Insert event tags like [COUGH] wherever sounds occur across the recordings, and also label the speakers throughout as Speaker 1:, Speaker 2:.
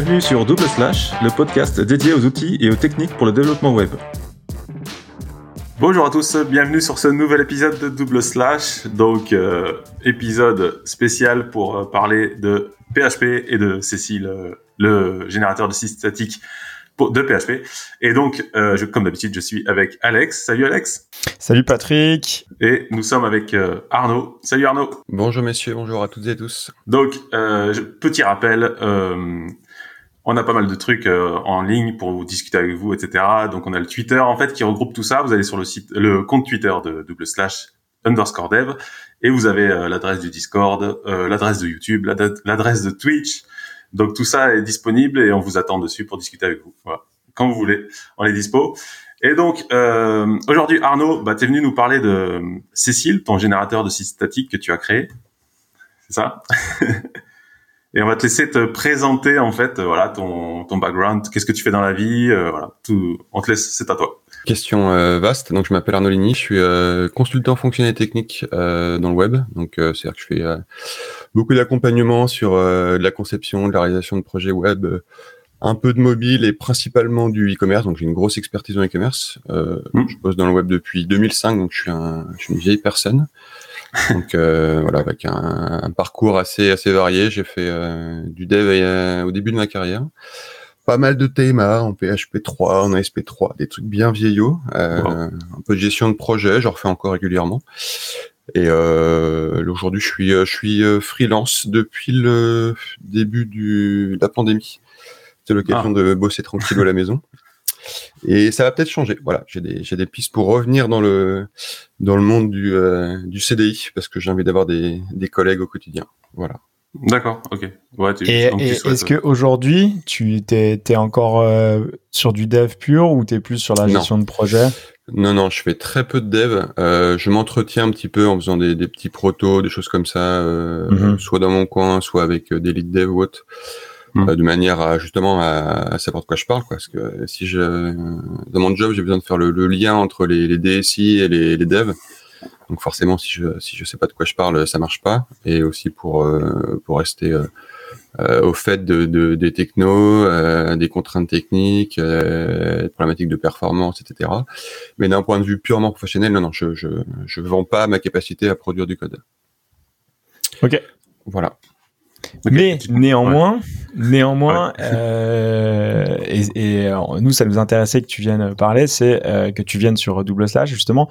Speaker 1: Bienvenue sur Double Slash, le podcast dédié aux outils et aux techniques pour le développement web. Bonjour à tous, bienvenue sur ce nouvel épisode de Double Slash, donc euh, épisode spécial pour euh, parler de PHP et de Cécile, euh, le générateur de sites statiques de PHP. Et donc, euh, je, comme d'habitude, je suis avec Alex. Salut Alex.
Speaker 2: Salut Patrick.
Speaker 1: Et nous sommes avec euh, Arnaud. Salut Arnaud.
Speaker 3: Bonjour messieurs, bonjour à toutes et tous.
Speaker 1: Donc, euh, petit rappel, on a pas mal de trucs en ligne pour discuter avec vous, etc. Donc, on a le Twitter en fait qui regroupe tout ça. Vous allez sur le site, le compte Twitter de double slash underscore dev et vous avez l'adresse du Discord, l'adresse de YouTube, l'adresse de Twitch. Donc tout ça est disponible et on vous attend dessus pour discuter avec vous. Voilà. Quand vous voulez, on est dispo. Et donc euh, aujourd'hui, Arnaud, bah, tu es venu nous parler de Cécile, ton générateur de sites statiques que tu as créé. C'est ça? [LAUGHS] Et on va te laisser te présenter en fait, voilà, ton, ton background, qu'est-ce que tu fais dans la vie, euh, voilà, tout. On te laisse, c'est à toi.
Speaker 3: Question euh, vaste. Donc je m'appelle Arnaud Ligny, je suis euh, consultant fonctionnel et technique dans le web. Donc c'est-à-dire que je fais beaucoup d'accompagnement sur euh, la conception, de la réalisation de projets web, euh, un peu de mobile et principalement du e-commerce. Donc j'ai une grosse expertise en e-commerce. Euh, mmh. Je bosse dans le web depuis 2005, donc je suis, un, je suis une vieille personne. [LAUGHS] Donc voilà, avec un, un, parcours assez assez varié. J'ai fait du dev au début de ma carrière pas mal de TMA en PHP 3, en ASP3, des trucs bien vieillots, un peu de gestion de projet, j'en refais encore régulièrement. Et euh, aujourd'hui, je suis, euh, je suis euh, freelance depuis le début du, de la pandémie. C'est l'occasion ah. de bosser tranquille à la maison. [LAUGHS] Et ça va peut-être changer. Voilà, j'ai des, j'ai des pistes pour revenir dans le, dans le monde du, euh, du CDI parce que j'ai envie d'avoir des, des collègues au quotidien. Voilà.
Speaker 1: D'accord, ok.
Speaker 2: Ouais, et, est-ce qu'aujourd'hui, tu t'es, t'es encore euh, sur du dev pur ou t'es plus sur la gestion de projet?
Speaker 3: Non, non, je fais très peu de dev. Euh, je m'entretiens un petit peu en faisant des, des petits protos, des choses comme ça, euh, mhm. soit dans mon coin, soit avec euh, des lead dev ou autres, mhm. de manière à justement à, savoir de quoi je parle. Quoi. Parce que si je dans mon job, j'ai besoin de faire le, lien entre les, les, DSI et les, les devs. Donc forcément, si je si je sais pas de quoi je parle, ça marche pas. Et aussi pour pour rester euh, au fait de, de des technos, euh, des contraintes techniques, euh, des problématiques de performance, etc. Mais d'un point de vue purement professionnel, non, non, je je je vends pas ma capacité à produire du code.
Speaker 2: Ok.
Speaker 3: Voilà.
Speaker 2: Mais néanmoins, néanmoins, euh, et, et nous, ça nous intéressait que tu viennes parler, c'est euh, que tu viennes sur Double Slash justement.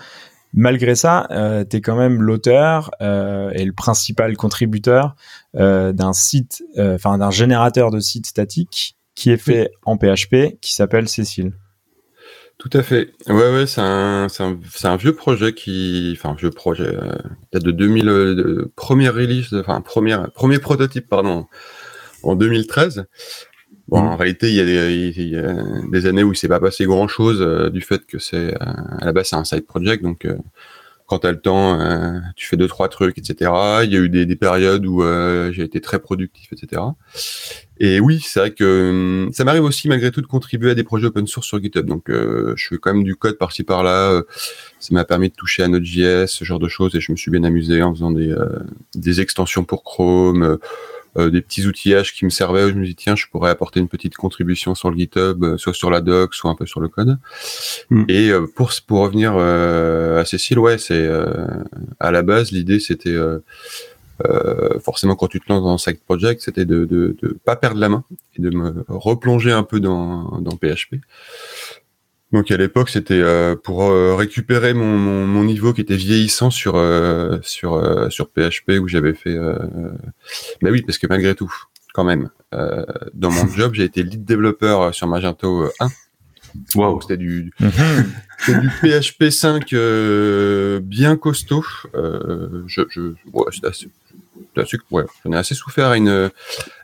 Speaker 2: Malgré ça, euh, tu es quand même l'auteur euh, et le principal contributeur euh, d'un site, euh, enfin d'un générateur de sites statiques qui est fait en PHP, qui s'appelle Cécile.
Speaker 3: Tout à fait. Ouais, ouais, c'est un, un, un, vieux projet qui, enfin, vieux projet, euh, date de 2000, de, première release, enfin, première, premier prototype, pardon, en 2013. Bon, en réalité, il y, a des, il y, a des, années où il s'est pas passé grand chose euh, du fait que c'est euh, à la base c'est un side project, donc euh, quand tu as le temps, tu fais deux trois trucs, etc. Il y a eu des, des périodes où j'ai été très productif, etc. Et oui, c'est vrai que hum, ça m'arrive aussi malgré tout de contribuer à des projets open source sur GitHub. Donc, je fais quand même du code par-ci par-là. ça m'a permis de toucher à Node.js, ce genre de choses, et je me suis bien amusé en faisant des, extensions pour Chrome euh, des petits outillages qui me servaient où je me dis tiens je pourrais apporter une petite contribution sur le GitHub euh, soit sur la doc soit un peu sur le code hmm. et euh, pour pour revenir à Cécile ouais c'est à la base l'idée c'était forcément quand tu te lances dans un side project c'était de, de de pas perdre la main et de me replonger un peu dans dans PHP donc à l'époque, c'était euh, pour euh, récupérer mon, mon, niveau qui était vieillissant sur euh, sur sur PHP où j'avais fait. Mais oui, parce que malgré tout, quand même, dans mon [LAUGHS] job, j'ai été lead développeur sur Magento 1. Wow. C'était du, mhm. [LAUGHS] du PHP 5 bien costaud. je, je, ouais, assez, ouais, j'en ai assez souffert à une,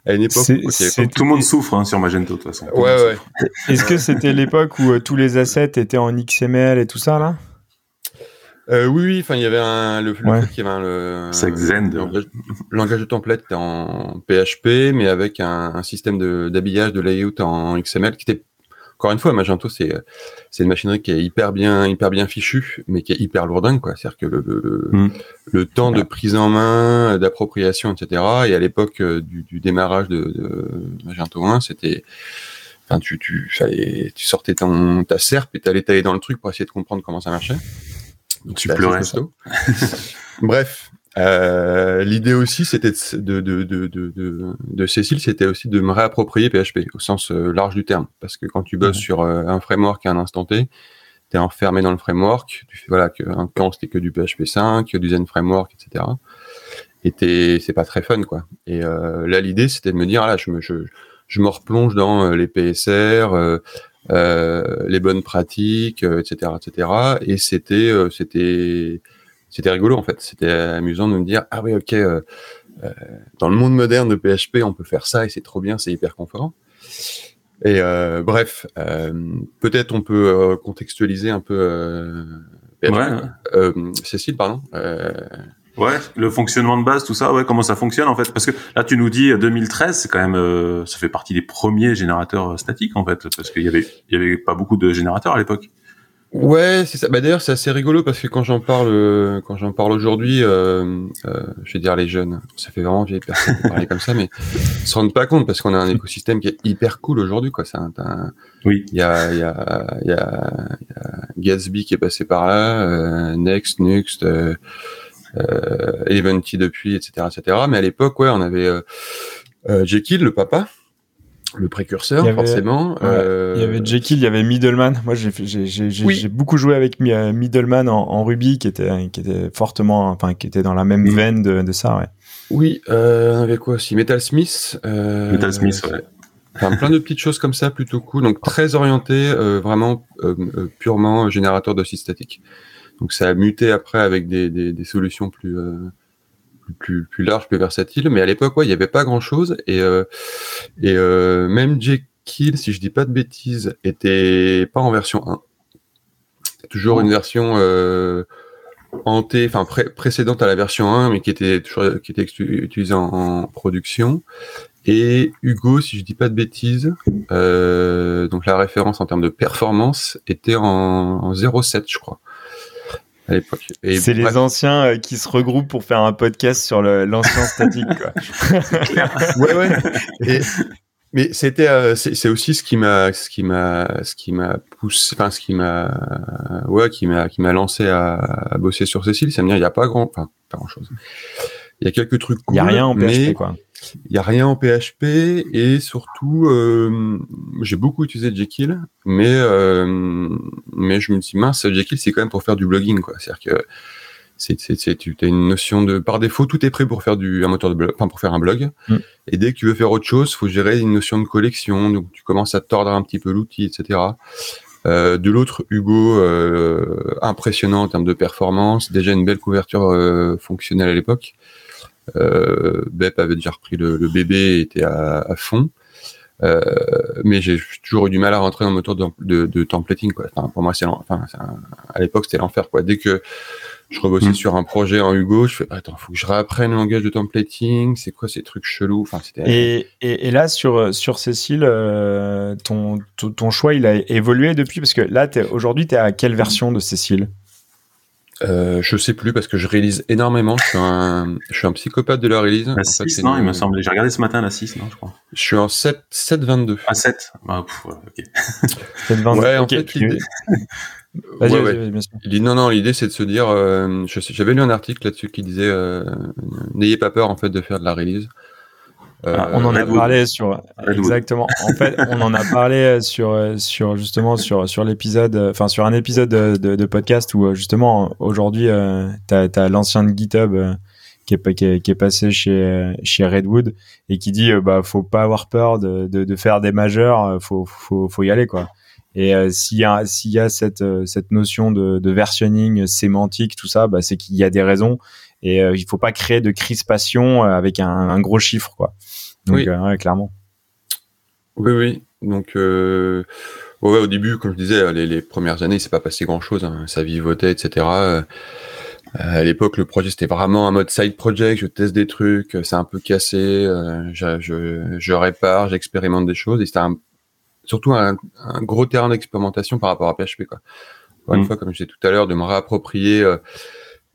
Speaker 3: à une époque.
Speaker 1: Tout le monde souffre hein, sur Magento de toute façon.
Speaker 3: Ouais, ouais.
Speaker 2: Est-ce que c'était l'époque où euh, tous les assets étaient en XML et tout ça là?
Speaker 3: Euh, oui, oui, enfin, il y avait un, le, le fait qu'il y avait un, le,
Speaker 1: langage,
Speaker 3: langage, de template était en PHP, mais avec un, un système d'habillage, de, layout en XML qui était encore une fois, Magento, c'est c'est une machinerie qui est hyper bien hyper bien fichue, mais qui est hyper lourdingue, quoi. C'est-à-dire que le le, le, mm. temps de prise en main, d'appropriation, etc. Et à l'époque du, du, démarrage de, de Magento 1, c'était Enfin, tu, tu, fallait, tu sortais ton, ta serpe et t'allais tailler dans le truc pour essayer de comprendre comment ça marchait.
Speaker 1: Donc, tu pleurais. [LAUGHS]
Speaker 3: Bref, euh, l'idée aussi, c'était de, de, de, de, de Cécile, c'était aussi de me réapproprier PHP au sens euh, large du terme. Parce que quand tu bosses sur euh, un framework à un instant T, tu es enfermé dans le framework. Tu fais, voilà, que, un camp, c'était que du PHP 5, que du Zen Framework, etc. Et c'est pas très fun, quoi. Et là, l'idée, c'était de me dire, ah là, je me, je, je me replonge dans les PSR, les bonnes pratiques, etc., etc. Et c'était, c'était, c'était rigolo en fait. C'était amusant de me dire ah oui ok euh, euh, dans le monde moderne de PHP on peut faire ça et c'est trop bien, c'est hyper confort. Et euh, bref, peut-être on peut contextualiser un peu. Cécile, pardon.
Speaker 1: Ouais, le fonctionnement de base, tout ça, ouais, comment ça fonctionne en fait? Parce que là, tu nous dis 2013, c'est quand même, ça fait partie des premiers générateurs statiques en fait, parce qu'il y avait, il y avait pas beaucoup de générateurs à l'époque.
Speaker 3: Ouais, c'est ça. Bah d'ailleurs, c'est assez rigolo parce que quand j'en parle, euh, quand j'en parle aujourd'hui, euh, euh, je vais dire les jeunes, ça fait vraiment vieille personne de parler comme ça, mais ils se rendent pas compte parce qu'on a un écosystème qui est hyper cool aujourd'hui, quoi. C'est un,
Speaker 1: oui.
Speaker 3: Il y a, il y a, il y a, y a Gatsby qui est passé par là, euh, Next, Nuxt, euh, euh, Eleventy depuis, etc., etc. Mais à l'époque, ouais, on avait euh, Jekyll, le papa, le précurseur, forcément.
Speaker 2: Il y avait euh, Jekyll, il y avait Middleman. Moi, j'ai beaucoup joué avec euh, Middleman en, Ruby, qui était, qui était fortement, enfin, qui était dans la même veine de, ça, ouais.
Speaker 3: Oui, euh, avait quoi aussi? Metal Smith.
Speaker 1: Euh, Metal Smith, ouais.
Speaker 3: Enfin, plein de petites choses comme ça, plutôt cool. Donc, très orienté, vraiment purement générateur de statique. Donc, ça a muté après avec des, des, des solutions plus plus, plus large, plus versatile. Mais à l'époque, ouais, il n'y avait pas grand chose. Et, euh, et euh, même Jekyll, si je dis pas de bêtises, était pas en version 1. Toujours une version euh, hantée, enfin précédente à la version 1, mais qui était toujours qui était utilisée en, production. Et Hugo, si je dis pas de bêtises, euh, donc la référence en termes de performance était en, en 0,7, je crois
Speaker 2: à l'époque. C'est les anciens euh, qui se regroupent pour faire un podcast sur l'ancien statique. [LAUGHS]
Speaker 3: ouais, ouais. mais c'était, euh, c'est aussi ce qui m'a, ce qui m'a, ce qui m'a poussé, enfin ce qui m'a, ouais, qui m'a, qui m'a lancé à, à, bosser sur Cécile. Ça me dire, il n'y a pas grand, enfin pas grand chose. Il y a quelques trucs.
Speaker 2: Il n'y a rien en PHP, quoi.
Speaker 3: Il y a rien en PHP et surtout, euh, j'ai beaucoup utilisé Jekyll, mais euh, mais je me dis mince, Jekyll c'est quand même pour faire du blogging, quoi. C'est-à-dire que c'est, c'est, tu as une notion de par défaut tout est prêt pour faire du un moteur de blog, enfin pour faire un blog. Mm. Et dès que tu veux faire autre chose, faut gérer une notion de collection, donc tu commences à tordre un petit peu l'outil, etc. Euh, de l'autre, Hugo, euh, impressionnant en termes de performance, déjà une belle couverture euh, fonctionnelle à l'époque. Euh, Bep avait déjà repris le, bébé et était à, fond. Euh, mais j'ai toujours eu du mal à rentrer dans le moteur de, de, templating. Quoi. pour moi, c'est enfin, à l'époque, c'était l'enfer. Quoi. Dès que je rebossais mm. sur un projet en Hugo, je fais attends, faut que je réapprenne le langage de templating. C'est quoi ces trucs chelous? Enfin,
Speaker 2: et, et, et, là, sur sur Cécile, euh, ton, ton, choix, il a évolué depuis? Parce que là, aujourd'hui, tu es à quelle version de Cécile?
Speaker 3: Euh, je sais plus parce que je réalise énormément. Je suis un, je suis un psychopathe de la release.
Speaker 1: La 6, non, il me semble. J'ai regardé ce matin la 6, non, je crois.
Speaker 3: Je suis en 7, 7.22.
Speaker 1: Ah, 7 ah, pff, ok. [LAUGHS]
Speaker 3: 7.22. Ouais, en fait, l'idée. [LAUGHS] ouais, ouais. Non, non, l'idée c'est de se dire. Euh, J'avais lu un article là-dessus qui disait euh, n'ayez pas peur en fait de faire de la release.
Speaker 2: Ah, on en a parlé sur exactement. En fait, on en a [LAUGHS] parlé sur sur justement sur sur l'épisode, enfin sur un épisode de, de, podcast où justement aujourd'hui euh, t'as as, l'ancien de GitHub euh, qui, est, qui, est, qui est passé chez chez Redwood et qui dit euh, bah faut pas avoir peur de, de, de faire des majeurs, faut faut faut y aller quoi. Et euh, s'il y a s'il y a cette cette notion de, de versionning sémantique tout ça, bah c'est qu'il y a des raisons et euh, il faut pas créer de crispation avec un, un gros chiffre quoi. Donc, oui. Euh, clairement.
Speaker 3: Oui, oui. Donc, euh, ouais, au début, comme je disais, les, les premières années, c'est pas passé grand chose. Hein. Ça vivotait, etc. Euh, à l'époque, le projet c'était vraiment un mode side project. Je teste des trucs, c'est un peu cassé. je, je, je, répare, j'expérimente des choses. Et c'était surtout un, gros terrain d'expérimentation par rapport à PHP. Quoi. Encore une mm. fois, comme je disais tout à l'heure, de me réapproprier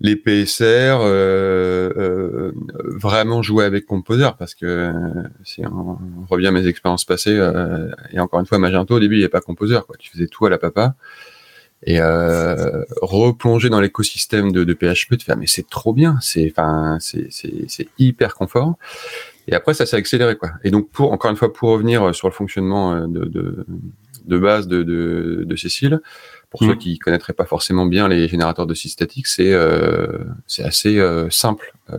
Speaker 3: les PSR, euh, euh, vraiment jouer avec Composer parce que si on, revient à mes expériences passées euh, et encore une fois Magento au début il n'y avait pas Composer quoi, tu faisais tout à la papa et euh, replonger dans l'écosystème de, de, PHP, te faire mais c'est trop bien, c'est enfin c'est c'est hyper confort. Et après ça s'est accéléré quoi. Et donc pour encore une fois pour revenir sur le fonctionnement de de, de base de, de, de Cécile, pour ceux mm. qui connaîtraient pas forcément bien les générateurs de sites statiques, c'est euh, c'est assez euh, simple. Euh,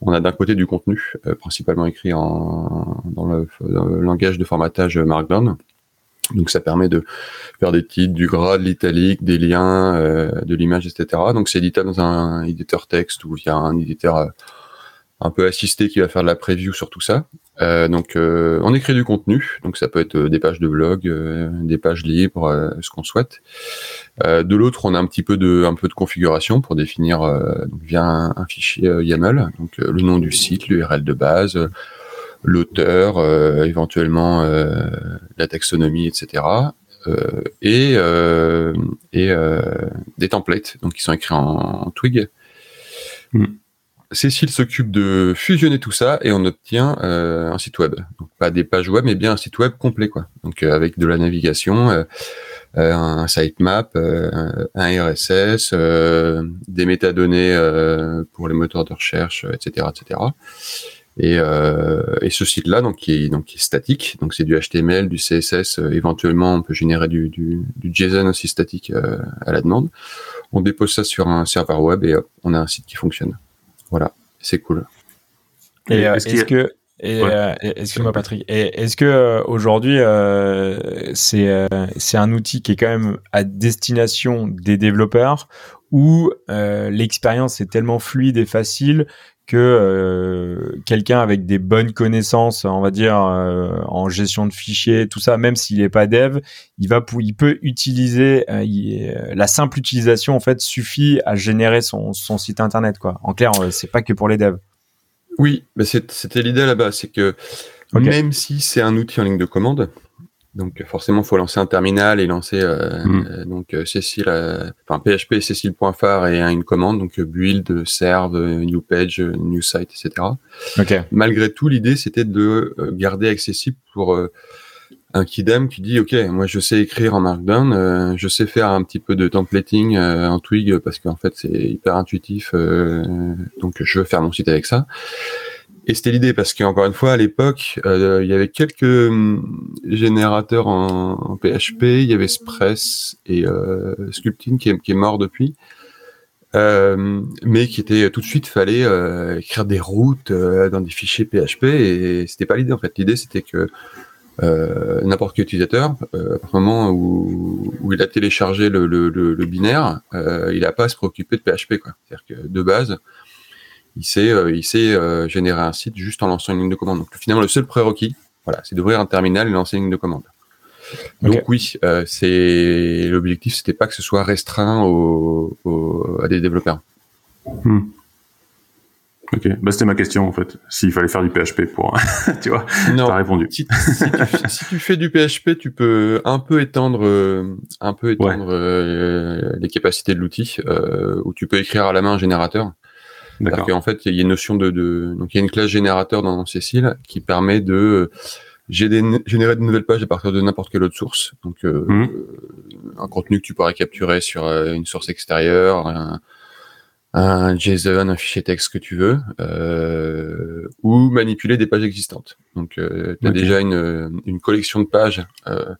Speaker 3: on a d'un côté du contenu, principalement écrit en, dans, le, langage de formatage Markdown. Donc ça permet de faire des titres, du gras, de l'italique, des liens, de l'image, etc. Donc c'est éditable dans un éditeur texte ou via un éditeur un peu assisté qui va faire de la preview sur tout ça. Euh, donc, euh, on écrit du contenu, donc ça peut être euh, des pages de blog, des pages libres, ce qu'on souhaite. de l'autre, on a un petit peu de, un peu de configuration pour définir via un, fichier YAML, donc le nom du site, l'URL de base, l'auteur, éventuellement la taxonomie, etc. et et des templates, donc qui sont écrits en, Twig. Hmm. Cécile s'occupe de fusionner tout ça et on obtient euh, un site web. Donc, pas des pages web, mais bien un site web complet, quoi. Donc euh, avec de la navigation, euh, un sitemap, un RSS, des métadonnées pour les moteurs de recherche, etc., etc. Et, ce site-là, donc qui est donc qui est statique, donc c'est du HTML, du CSS, éventuellement on peut générer du, du, du JSON aussi statique à la demande. On dépose ça sur un serveur web et on a un site qui fonctionne. Voilà, c'est cool.
Speaker 2: Et, euh, est-ce que euh, excuse-moi Patrick. Est-ce que euh, aujourd'hui c'est c'est un outil qui est quand même à destination des développeurs où l'expérience est tellement fluide et facile que euh, quelqu'un avec des bonnes connaissances, on va dire euh, en gestion de fichiers, tout ça, même s'il n'est pas dev, il va il peut utiliser euh, la simple utilisation en fait suffit à générer son, son site internet quoi. En clair, c'est pas que pour les devs.
Speaker 3: Oui, mais c'était l'idée là-bas, c'est que même si c'est un outil en ligne de commande, donc forcément, il faut lancer un terminal et lancer euh, mm. euh donc euh, Cécile, euh, enfin PHP Cécile.phare et une commande donc build, serve, new page, new site, etc. Okay. Malgré tout, l'idée c'était de garder accessible pour un kidam qui dit ok, moi je sais écrire en Markdown, je sais faire un petit peu de templating en Twig parce qu'en fait c'est hyper intuitif, donc je veux faire mon site avec ça. Et c'était l'idée parce qu'encore une fois, à l'époque, euh, il y avait quelques hum, générateurs en, PHP, il y avait Spress et euh, Sculpting qui est, mort depuis, euh, mais qui était tout de suite fallait écrire des routes dans des fichiers PHP et c'était pas l'idée en fait. L'idée c'était que n'importe quel utilisateur, à moment où, il a téléchargé le, binaire, il n'a pas à se préoccuper de PHP quoi. C'est-à-dire que de base il sait, euh, il sait euh, générer un site juste en lançant une ligne de commande. Donc finalement, le seul prérequis, voilà, c'est d'ouvrir un terminal et lancer une ligne de commande. Donc oui, euh, c'est l'objectif, c'était pas que ce soit restreint à des développeurs. Hmm.
Speaker 1: Ok, bah, c'était ma question en fait. S'il fallait faire du PHP pour, [LAUGHS] tu vois, non. as répondu.
Speaker 3: Si, tu, fais du PHP, tu peux un peu étendre, un peu étendre les capacités de l'outil, ou tu peux écrire à la main un générateur. Parce qu'en fait, il y a une notion de, de, donc il y a une classe générateur dans Cécile qui permet de générer de nouvelles pages à partir de n'importe quelle autre source. Donc euh, mmh. un contenu que tu pourrais capturer sur euh, une source extérieure, un, un, JSON, un fichier texte que tu veux, euh, ou manipuler des pages existantes. Donc euh, tu as déjà une, une collection de pages euh, euh,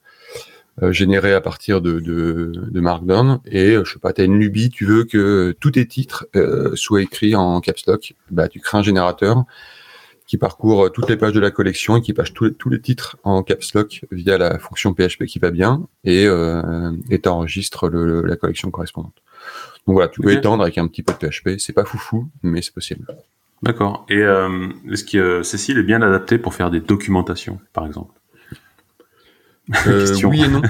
Speaker 3: généré à partir de, de, de, Markdown et euh, je sais pas, tu as une lubie, tu veux que tous tes titres euh, soient écrits en caps lock, bah tu crées un générateur qui parcourt toutes les pages de la collection et qui page tous les, tous les titres en caps lock via la fonction PHP qui va bien et euh, et t'enregistres le, la collection correspondante. Donc voilà, tu peux étendre avec un petit peu de PHP, c'est pas foufou, mais c'est possible.
Speaker 1: D'accord. Et euh, est-ce que Cécile est bien adaptée pour faire des documentations, par exemple?
Speaker 3: Euh, [LAUGHS] oui et [LAUGHS] non.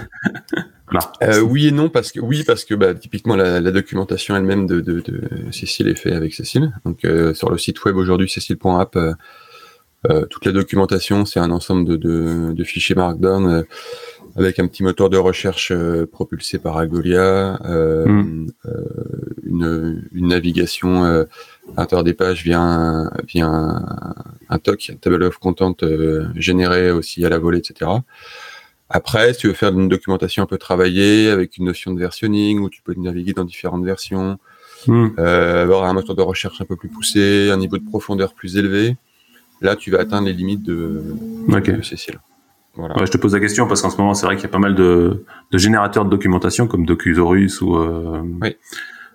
Speaker 3: Euh, oui et non parce que oui parce que bah, typiquement la, documentation elle-même de, Cécile est faite avec Cécile. Donc euh, sur le site web aujourd'hui cécile.app, toute la documentation, c'est un ensemble de, de, de fichiers Markdown avec un petit moteur de recherche propulsé par euh, une, une, navigation à l'intérieur des pages via un, via un, un TOC, Table of Content généré aussi à la volée, etc. Après, si tu veux faire une documentation un peu travaillée avec une notion de versionning où tu peux naviguer dans différentes versions, hmm. avoir un moteur de recherche un peu plus poussé, un niveau de profondeur plus élevé, là tu vas atteindre les limites de, okay. de Cécile
Speaker 1: je te pose la question parce qu'en ce moment, c'est vrai qu'il y a pas mal de, de, générateurs de documentation comme Docusaurus ou euh,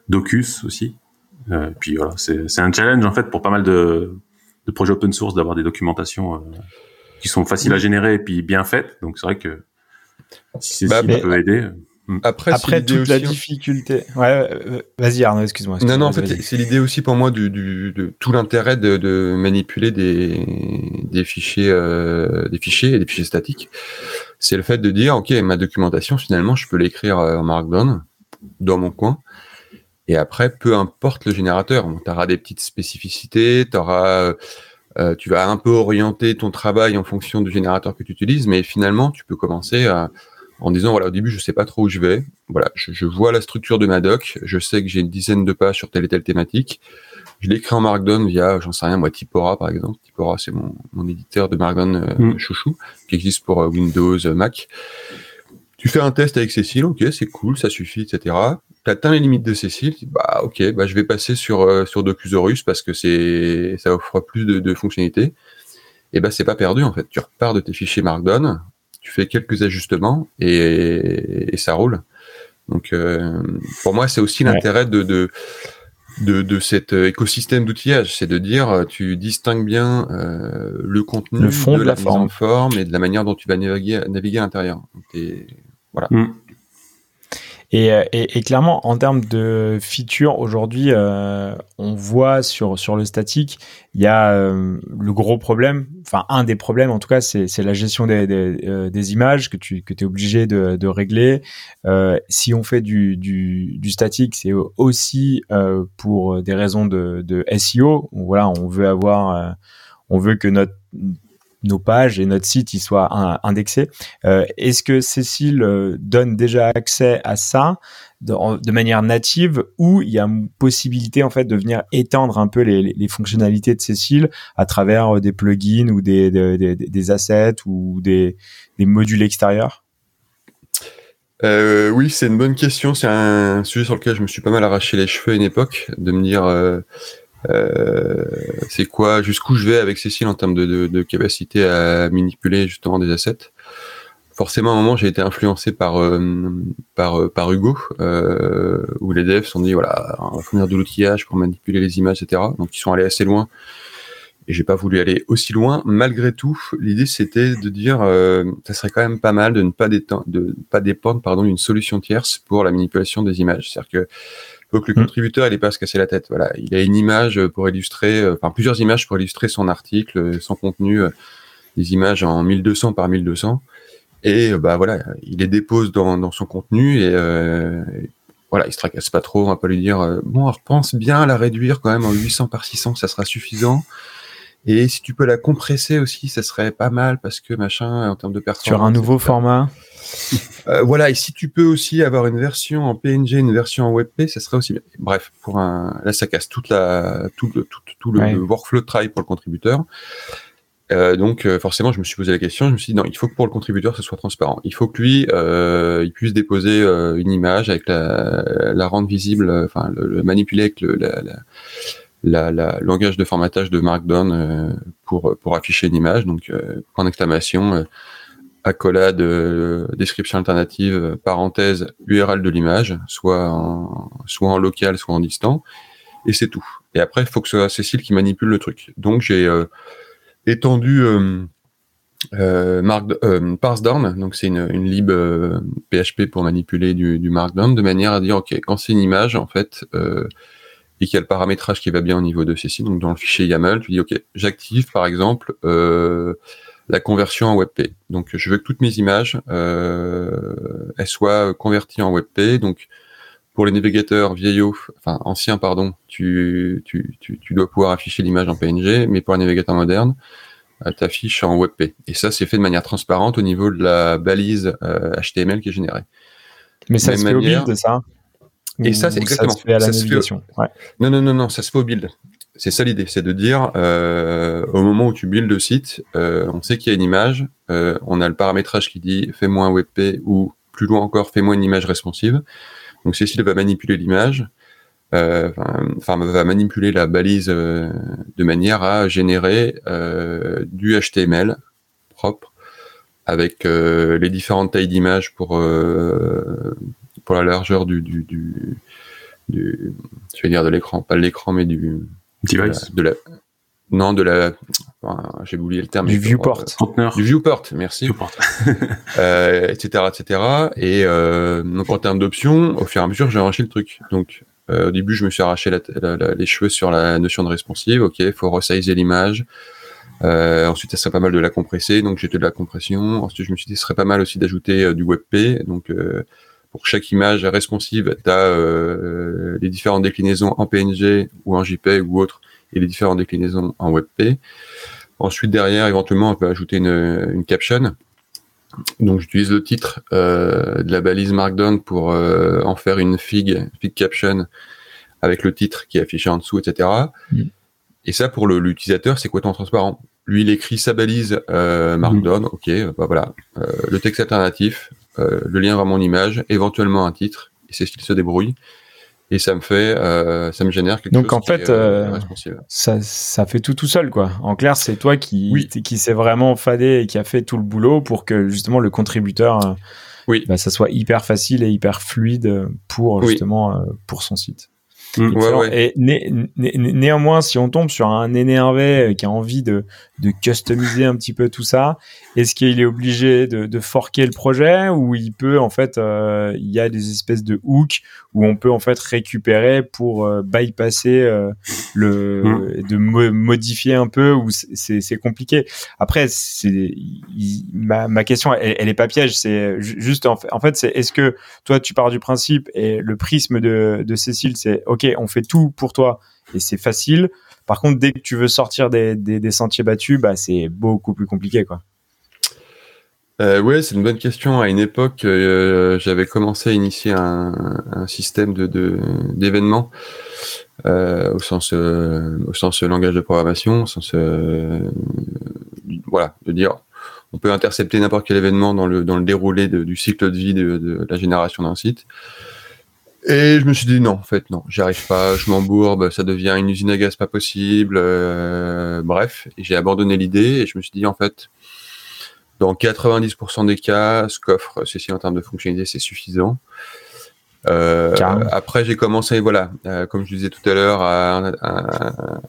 Speaker 1: Docus aussi. Euh, puis voilà, c'est un challenge en fait pour pas mal de, de projets open source d'avoir des documentations euh, qui sont faciles à générer et puis bien faites. Donc c'est vrai que si c'est bah, peut aider.
Speaker 2: Hmm. Après, Après toute la difficulté. Ouais, vas-y Arnaud, excuse-moi.
Speaker 3: non, non, en fait, c'est l'idée aussi pour moi du, du de tout l'intérêt de, de, manipuler des, des fichiers, euh, des fichiers et des fichiers statiques. C'est le fait de dire, ok, ma documentation, finalement, je peux l'écrire euh, en Markdown dans mon coin. Et après, peu importe le générateur, tu auras des petites spécificités, auras, euh, tu vas un peu orienter ton travail en fonction du générateur que tu utilises, mais finalement, tu peux commencer à en disant voilà au début je sais pas trop où je vais. Voilà je, vois la structure de ma doc. Je sais que j'ai une dizaine de pages sur telle et telle thématique. Je l'écris en Markdown via j'en sais rien moi Typora par exemple. Typora c'est mon, mon éditeur de Markdown euh, mm. chouchou qui existe pour euh, Windows Mac tu fais un test avec Cécile ok c'est cool ça suffit etc tu atteins les limites de Cécile bah ok bah je vais passer sur sur Docusaurus parce que c'est ça offre plus de, de fonctionnalités et bah c'est pas perdu en fait tu repars de tes fichiers Markdown tu fais quelques ajustements et, ça roule. Donc euh, pour moi, c'est aussi l'intérêt de, de, de, cet écosystème d'outillage, c'est de dire tu distingues bien euh, le contenu
Speaker 2: le fond
Speaker 3: de,
Speaker 2: la, forme.
Speaker 3: forme et de la manière dont tu vas naviguer, naviguer à l'intérieur. Voilà. Mm.
Speaker 2: Euh, et, et, clairement, en termes de features, aujourd'hui, euh, on voit sur, sur le statique, il y a euh, le gros problème, enfin un des problèmes en tout cas, c'est la gestion des, des, des, images que tu que es obligé de, de régler. si on fait du, du, du statique, c'est aussi pour des raisons de, de SEO. Voilà, on veut avoir, on veut que notre nos pages et notre site y soient indexés. Euh, est-ce que Cécile euh, donne déjà accès à ça de, manière native ou il y a possibilité en fait de venir étendre un peu les, fonctionnalités de Cécile à travers euh, des plugins ou des, assets ou des, modules extérieurs?
Speaker 3: Oui, c'est une bonne question. C'est un sujet sur lequel je me suis pas mal arraché les cheveux à une époque, de me dire c'est quoi, jusqu'où je vais avec Cécile en termes de, capacité à manipuler justement des assets? Forcément, à un moment, j'ai été influencé par euh, euh, par Hugo, où les devs sont dit voilà, on va fournir de l'outillage pour manipuler les images, etc. Donc ils sont allés assez loin. Et j'ai pas voulu aller aussi loin. Malgré tout, l'idée c'était de dire, ça serait quand même pas mal de ne pas, pas dépendre, pardon, d'une solution tierce pour la manipulation des images. C'est-à-dire que faut que le mm. contributeur, il ait pas à se casser la tête. Voilà, il a une image pour illustrer, euh, enfin plusieurs images pour illustrer son article, euh, son contenu, euh, des images en 1200 par 1200, et bah voilà, il les dépose dans, dans son contenu et voilà, il se tracasse pas trop. On va pas lui dire bon, repense bien à la réduire quand même en 800 par 600, ça sera suffisant. Et si tu peux la compresser aussi, ça serait pas mal parce que machin, en termes de performance.
Speaker 2: Sur un nouveau format?
Speaker 3: Euh, voilà, et si tu peux aussi avoir une version en PNG, une version en WebP, ça serait aussi bien. Bref, pour un, là, ça casse toute la, tout le, tout, tout le, workflow de travail pour le contributeur. Euh, donc euh, forcément, je me suis posé la question. Je me suis dit non, il faut que pour le contributeur, ce soit transparent. Il faut que lui, euh, il puisse déposer une image avec la, la rendre visible, enfin le, manipuler avec le la, la, la, langage de formatage de Markdown pour pour afficher une image. Donc point d'exclamation accolade, euh, description alternative, parenthèse, URL de l'image, soit en, soit en local, soit en distant, et c'est tout. Et après, il faut que ce soit Cécile qui manipule le truc. Donc j'ai euh, étendu euh, euh, Parsedown, donc c'est une, une lib PHP pour manipuler du, du, Markdown, de manière à dire, ok, quand c'est une image, en fait, et qu'il y a le paramétrage qui va bien au niveau de Cécile, donc dans le fichier YAML, tu dis, ok, j'active par exemple la conversion en WebP. Donc, je veux que toutes mes images euh, elles soient converties en WebP. Donc, pour les navigateurs vieillots, enfin anciens, pardon, tu, tu, tu, tu dois pouvoir afficher l'image en PNG, mais pour les navigateurs modernes, t'affiche en WebP. Et ça, c'est fait de manière transparente au niveau de la balise HTML qui est générée.
Speaker 2: Mais ça se fait au build, ça
Speaker 3: Et ça, c'est exactement. Ça se fait à la navigation. Non, non, non, non, ça se fait au build. C'est ça l'idée, c'est de dire au moment où tu builds le site, on sait qu'il y a une image, on a le paramétrage qui dit fais-moi un WebP ou plus loin encore fais-moi une image responsive. Donc Cécile va manipuler l'image, euh, enfin va manipuler la balise euh, de manière à générer euh, du HTML propre avec les différentes tailles d'image pour pour la largeur du, du, du, je vais dire de l'écran, pas de l'écran mais du
Speaker 1: device
Speaker 3: de la, non, de la. J'ai oublié le terme.
Speaker 2: Du viewport.
Speaker 3: du viewport, merci. Viewport. [LAUGHS] euh, etc., etc. Et euh, donc en termes d'options, au fur et à mesure, j'ai arraché le truc. Donc euh, au début, je me suis arraché les cheveux sur la notion de responsive. Ok, il faut resizer l'image. Euh, ensuite, ça serait pas mal de la compresser, donc j'ai de la compression. Ensuite, je me suis dit, ce serait pas mal aussi d'ajouter euh, du WebP. Donc, euh, pour chaque image responsive, tu as les différentes déclinaisons en PNG ou en JPEG ou autre et les différentes déclinaisons en WebP. Ensuite, derrière, éventuellement, on peut ajouter une, une caption. Donc, j'utilise le titre euh, de la balise Markdown pour euh, en faire une fig, fig caption avec le titre qui est affiché en dessous, etc. Mm. Et ça, pour l'utilisateur, c'est quoi ton transparent. Lui, il écrit sa balise euh, Markdown, mm. ok, bah voilà, euh, le texte alternatif, euh, le lien vers mon image, éventuellement un titre, et c'est ce qu'il se débrouille. Et ça me fait euh, ça me génère quelque
Speaker 2: donc
Speaker 3: chose
Speaker 2: en fait euh, ça ça fait tout tout seul quoi. En clair c'est toi qui qui s'est vraiment fadé et qui a fait tout le boulot pour que justement le contributeur euh, oui. bah, ça soit hyper facile et hyper fluide pour justement euh, pour son site. Mm. Et néanmoins, si on tombe sur un énervé qui a envie de, de customiser un petit peu tout ça, est-ce qu'il est obligé de, de, forquer le projet ou il peut en fait, euh, il y a des espèces de hooks où on peut en fait récupérer pour euh, bypasser euh, le, mm. de modifier un peu ou c'est compliqué. Après, c'est ma, ma question, elle, elle est pas piège, c'est juste en fait, en fait c'est est-ce que toi tu pars du principe et le prisme de, de Cécile, c'est ok on fait tout pour toi et c'est facile. Par contre, dès que tu veux sortir des, sentiers battus, bah, c'est beaucoup plus compliqué, quoi.
Speaker 3: Euh, ouais, c'est une bonne question. À une époque, euh, j'avais commencé à initier un, système de d'événements euh, au sens au sens langage de programmation, au sens voilà, de dire on peut intercepter n'importe quel événement dans le dans le déroulé du cycle de vie de la génération d'un site. Et je me suis dit non, en fait non, j'y arrive pas, je m'embourbe, ça devient une usine à gaz pas possible. Euh, bref, j'ai abandonné l'idée et je me suis dit en fait, dans 90% des cas, ce qu'offre ceci en termes de fonctionnalité, c'est suffisant. Euh, après, j'ai commencé, voilà, euh, comme je disais tout à l'heure, à,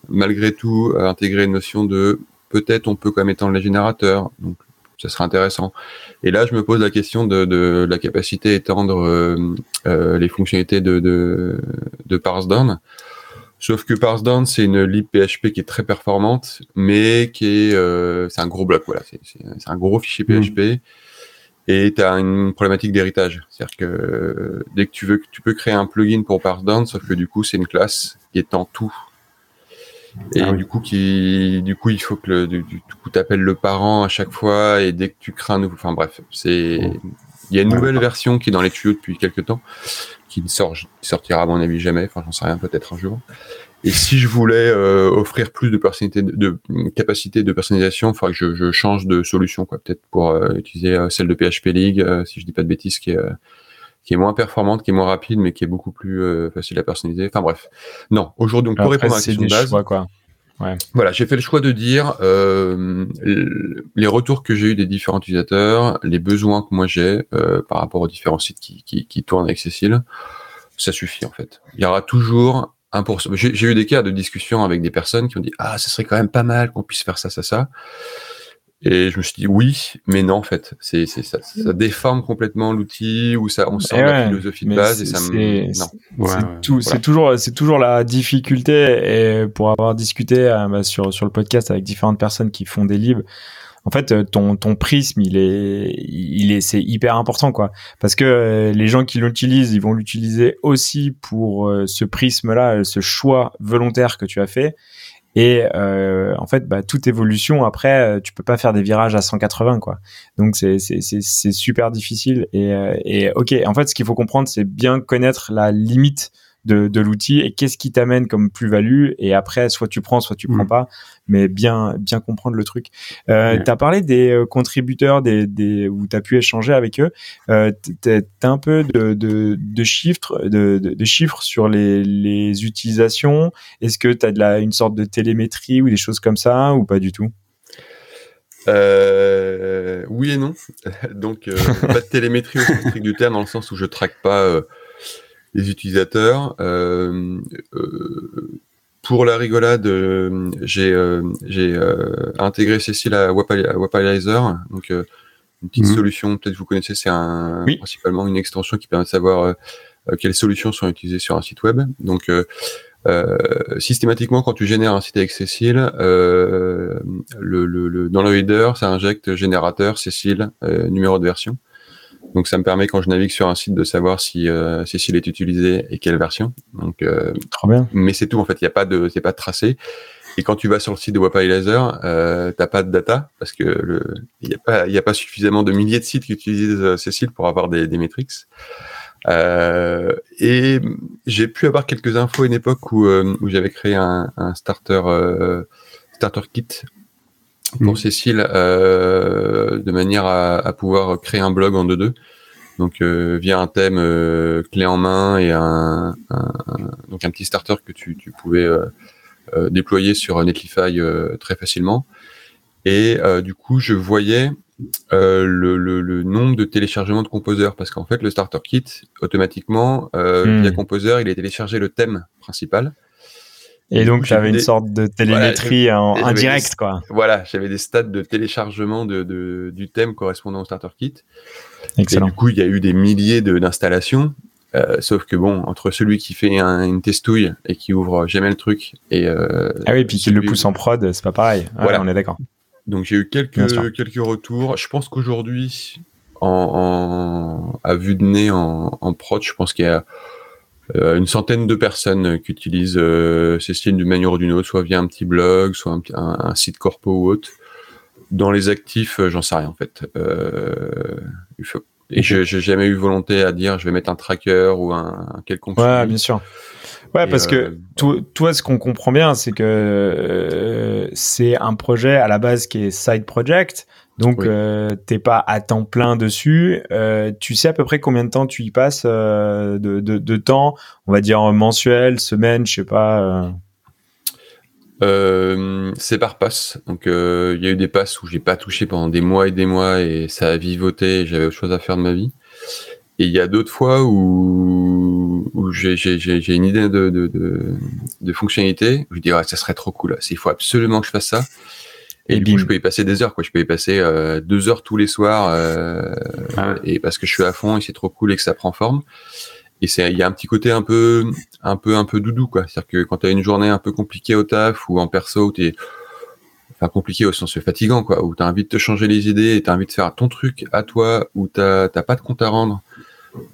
Speaker 3: malgré tout intégrer une notion de peut-être on peut quand même étendre les générateurs. Donc ça serait intéressant. Et là, je me pose la question de, de la capacité à étendre euh, euh, les fonctionnalités de, de, de Parsedown. Sauf que Parsedown, c'est une lib PHP qui est très performante, mais qui est, euh, c'est un gros bloc, voilà, c'est un gros fichier PHP. Mmh. Et tu as une problématique d'héritage. C'est-à-dire que dès que tu veux, tu peux créer un plugin pour Parsedown, sauf que du coup, c'est une classe qui étend tout et ah du coup, qui, du coup, il faut que le, du, coup, t'appelles le parent à chaque fois et dès que tu crées un nouveau, enfin bref, c'est, il y a une nouvelle version qui est dans les tuyaux depuis quelques temps, qui ne sort, sortira à mon avis jamais, enfin j'en sais rien, peut-être un jour. Et si je voulais euh, offrir plus de personnalité, de, de, capacité de personnalisation, il faudrait que je, je, change de solution, quoi, peut-être pour euh, utiliser euh, celle de PHP League, si je dis pas de bêtises, qui est qui est moins performante, qui est moins rapide, mais qui est beaucoup plus euh, facile à personnaliser. Enfin bref. Non, aujourd'hui, donc pour répondre à la question de base, choix, quoi. Ouais. Voilà, j'ai fait le choix de dire euh, les retours que j'ai eu des différents utilisateurs, les besoins que moi j'ai euh, par rapport aux différents sites qui, qui, qui, tournent avec Cécile, ça suffit en fait. Il y aura toujours un pour J'ai eu des cas de discussion avec des personnes qui ont dit ah, ça serait quand même pas mal qu'on puisse faire ça, ça, ça. Et je me suis dit oui, mais non en fait, c'est ça, ça déforme complètement l'outil ou ça on sent la philosophie de base et ça me
Speaker 2: non. C'est toujours c'est toujours la difficulté et pour avoir discuté euh, bah, sur sur le podcast avec différentes personnes qui font des livres, en fait euh, ton ton prisme il est il est c'est hyper important quoi. Parce que euh, les gens qui l'utilisent ils vont l'utiliser aussi pour ce prisme là ce choix volontaire que tu as fait Et euh, en fait, bah, toute évolution après, tu peux pas faire des virages à 180 quoi. Donc c'est super difficile. Et et ok, en fait, ce qu'il faut comprendre, c'est bien connaître la limite de, de l'outil et qu'est-ce qui t'amène comme plus-value et après soit tu prends soit tu prends mm. pas mais bien bien comprendre le truc. Euh, tu as parlé des euh, contributeurs des, des où tu as pu échanger avec eux. Euh, tu as un peu de, de, de chiffres de, de, chiffres sur les, les utilisations. Est-ce que tu as de la, une sorte de télémétrie ou des choses comme ça ou pas du tout?
Speaker 3: Euh, oui et non. [LAUGHS] Donc, euh, pas de télémétrie au sens du terme, dans le sens où je traque pas euh, les utilisateurs. Euh, euh, pour la rigolade, euh, j'ai intégré Cécile à Wapalizer, donc une petite mhm. solution, peut-être vous connaissez, c'est un, principalement une extension qui permet de savoir quelles solutions sont utilisées sur un site web. Donc, euh, systématiquement, quand tu génères un site avec Cécile, le, le, dans le header, ça injecte générateur, Cécile, numéro de version. Donc ça me permet quand je navigue sur un site de savoir si euh, s'il est utilisé et quelle version. Donc euh,
Speaker 2: Trop bien.
Speaker 3: Mais c'est tout en fait, il n'y a pas de c'est pas de tracé. Et quand tu vas sur le site de Wapai Laser, euh, t'as pas de data parce que le il y a pas il y a pas suffisamment de milliers de sites qui utilisent euh, ces sites pour avoir des, des metrics. Euh, et j'ai pu avoir quelques infos à une époque où, euh, où j'avais créé un, un starter starter kit pour mm. Cécile euh, de manière à, à, pouvoir créer un blog en 2-2. Donc euh, via un thème euh, clé en main et un, un, donc un petit starter que tu, tu pouvais euh, euh, déployer sur Netlify très facilement. Et du coup, je voyais le, le, le, nombre de téléchargements de Composer parce qu'en fait, le starter kit automatiquement mm. via Composer, il est téléchargé le thème principal.
Speaker 2: Et donc, j'avais une sorte de télémétrie en indirect, quoi.
Speaker 3: Voilà, j'avais des stades de téléchargement de, de, du thème correspondant au starter kit.
Speaker 2: Excellent.
Speaker 3: Et du coup, il y a eu des milliers d'installations. Euh, sauf que bon, entre celui qui fait un, une testouille et qui ouvre jamais le truc et euh,
Speaker 2: ah oui, puis qui le pousse en prod, c'est pas pareil. voilà, on est d'accord.
Speaker 3: Donc j'ai eu quelques quelques retours. Je pense qu'aujourd'hui, en, en, à vue de nez en, en prod, je pense qu'il y a une centaine de personnes qui utilisent euh, ces styles d'une manière ou d'une autre, soit via un petit blog, soit un, un, site corpo ou autre. Dans les actifs, euh, j'en sais rien en fait. Euh, Et je j'ai jamais eu volonté à dire je vais mettre un tracker ou un, un quelconque.
Speaker 2: Ouais, bien sûr. Ouais, parce que toi, ce qu'on comprend bien, c'est que c'est un projet à la base qui est side project, donc, euh, t'es pas à temps plein dessus. Euh, tu sais à peu près combien de temps tu y passes euh, de, de, de, temps, on va dire mensuel, semaine, je sais pas.
Speaker 3: Euh. c'est par passe. Donc, il y a eu des passes où j'ai pas touché pendant des mois et des mois et ça a vivoté. J'avais autre chose à faire de ma vie. Et il y a d'autres fois où, où j'ai une idée de, de, de, de fonctionnalité. je dis, ouais, ça serait trop cool. Il faut absolument que je fasse ça. Et, du coup, je peux y passer des heures, quoi. Je peux y passer euh, deux heures tous les soirs, euh, ah et parce que je suis à fond et c'est trop cool et que ça prend forme. Et c'est, il y a un petit côté un peu, un peu, un peu doudou, quoi. C'est-à-dire que quand tu as une journée un peu compliquée au taf ou en perso, t'es, enfin compliqué au sens fatigant, quoi, où t'as envie de te changer les idées et t'as envie de faire ton truc à toi, où t'as, t'as pas de compte à rendre,